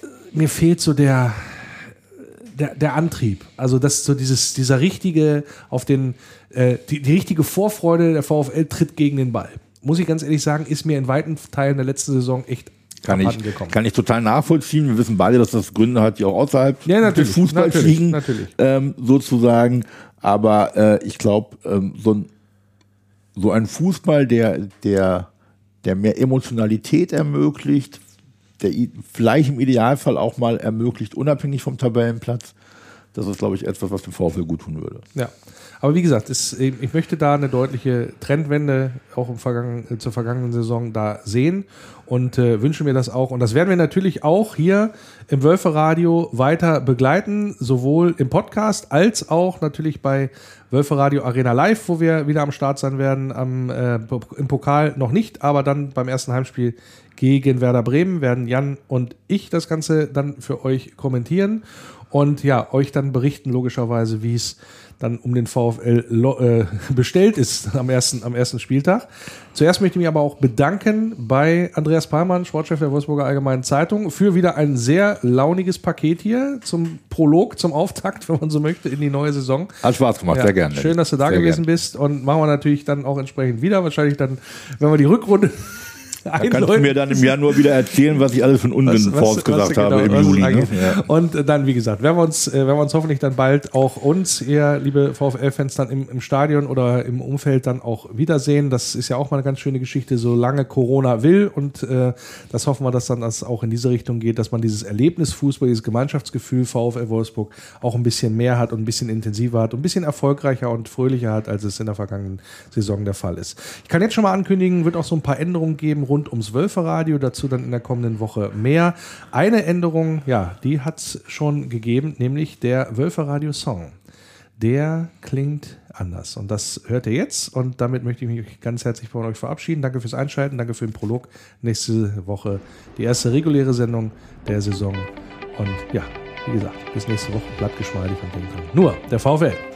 äh, mir fehlt so der, der, der Antrieb. Also das so dieses, dieser richtige, auf den, äh, die, die richtige Vorfreude, der VfL tritt gegen den Ball. Muss ich ganz ehrlich sagen, ist mir in weiten Teilen der letzten Saison echt Kann ich, gekommen. kann ich total nachvollziehen. Wir wissen beide, dass das Gründe hat, die auch außerhalb Ja, des Fußballs liegen, natürlich. Ähm, sozusagen. Aber äh, ich glaube, ähm, so, ein, so ein Fußball, der, der, der mehr Emotionalität ermöglicht, der vielleicht im Idealfall auch mal ermöglicht, unabhängig vom Tabellenplatz, das ist, glaube ich, etwas, was dem VfL gut tun würde. Ja. Aber wie gesagt, es, ich möchte da eine deutliche Trendwende auch im Vergangen, zur vergangenen Saison da sehen und äh, wünsche mir das auch. Und das werden wir natürlich auch hier im Wölferadio weiter begleiten, sowohl im Podcast als auch natürlich bei Wölferadio Arena Live, wo wir wieder am Start sein werden. Am, äh, Im Pokal noch nicht, aber dann beim ersten Heimspiel gegen Werder Bremen werden Jan und ich das Ganze dann für euch kommentieren und ja, euch dann berichten, logischerweise, wie es dann um den VfL äh, [laughs] bestellt ist am ersten, am ersten Spieltag. Zuerst möchte ich mich aber auch bedanken bei Andreas Palmann, Sportchef der Wolfsburger Allgemeinen Zeitung, für wieder ein sehr launiges Paket hier zum Prolog, zum Auftakt, [laughs] wenn man so möchte, in die neue Saison. Hat Spaß gemacht, Ja, sehr gerne. Schön, dass du da Sehr gewesen gerne. bist und machen wir natürlich dann auch entsprechend wieder. Wahrscheinlich dann, wenn wir die Rückrunde Da kannst du mir dann im Januar wieder erzählen, was ich alles von Unsinn vorausgesagt habe im genau, was es Juli. Ne? Ja. Und dann, wie gesagt, werden wir uns, äh, werden wir uns hoffentlich dann bald auch uns, ihr liebe VfL-Fans, dann im, im Stadion oder im Umfeld dann auch wiedersehen. Das ist ja auch mal eine ganz schöne Geschichte, solange Corona will. Und äh, das hoffen wir, dass dann das auch in diese Richtung geht, dass man dieses Erlebnis Fußball, dieses Gemeinschaftsgefühl VfL Wolfsburg auch ein bisschen mehr hat und ein bisschen intensiver hat und ein bisschen erfolgreicher und fröhlicher hat, als es in der vergangenen Saison der Fall ist. Ich kann jetzt schon mal ankündigen, wird auch so ein paar Änderungen geben rund rund ums Wölferradio. Dazu dann in der kommenden Woche mehr. Eine Änderung, ja, die hat es schon gegeben, nämlich der Wölferradio-Song. Der klingt anders. Und das hört ihr jetzt. Und damit möchte ich mich ganz herzlich von euch verabschieden. Danke fürs Einschalten, danke für den Prolog. Nächste Woche die erste reguläre Sendung der Saison. Und ja, wie gesagt, bis nächste Woche. Bleibt geschmeidig und denkt dran. Nur der VfL.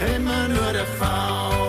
Immer nur der VfL.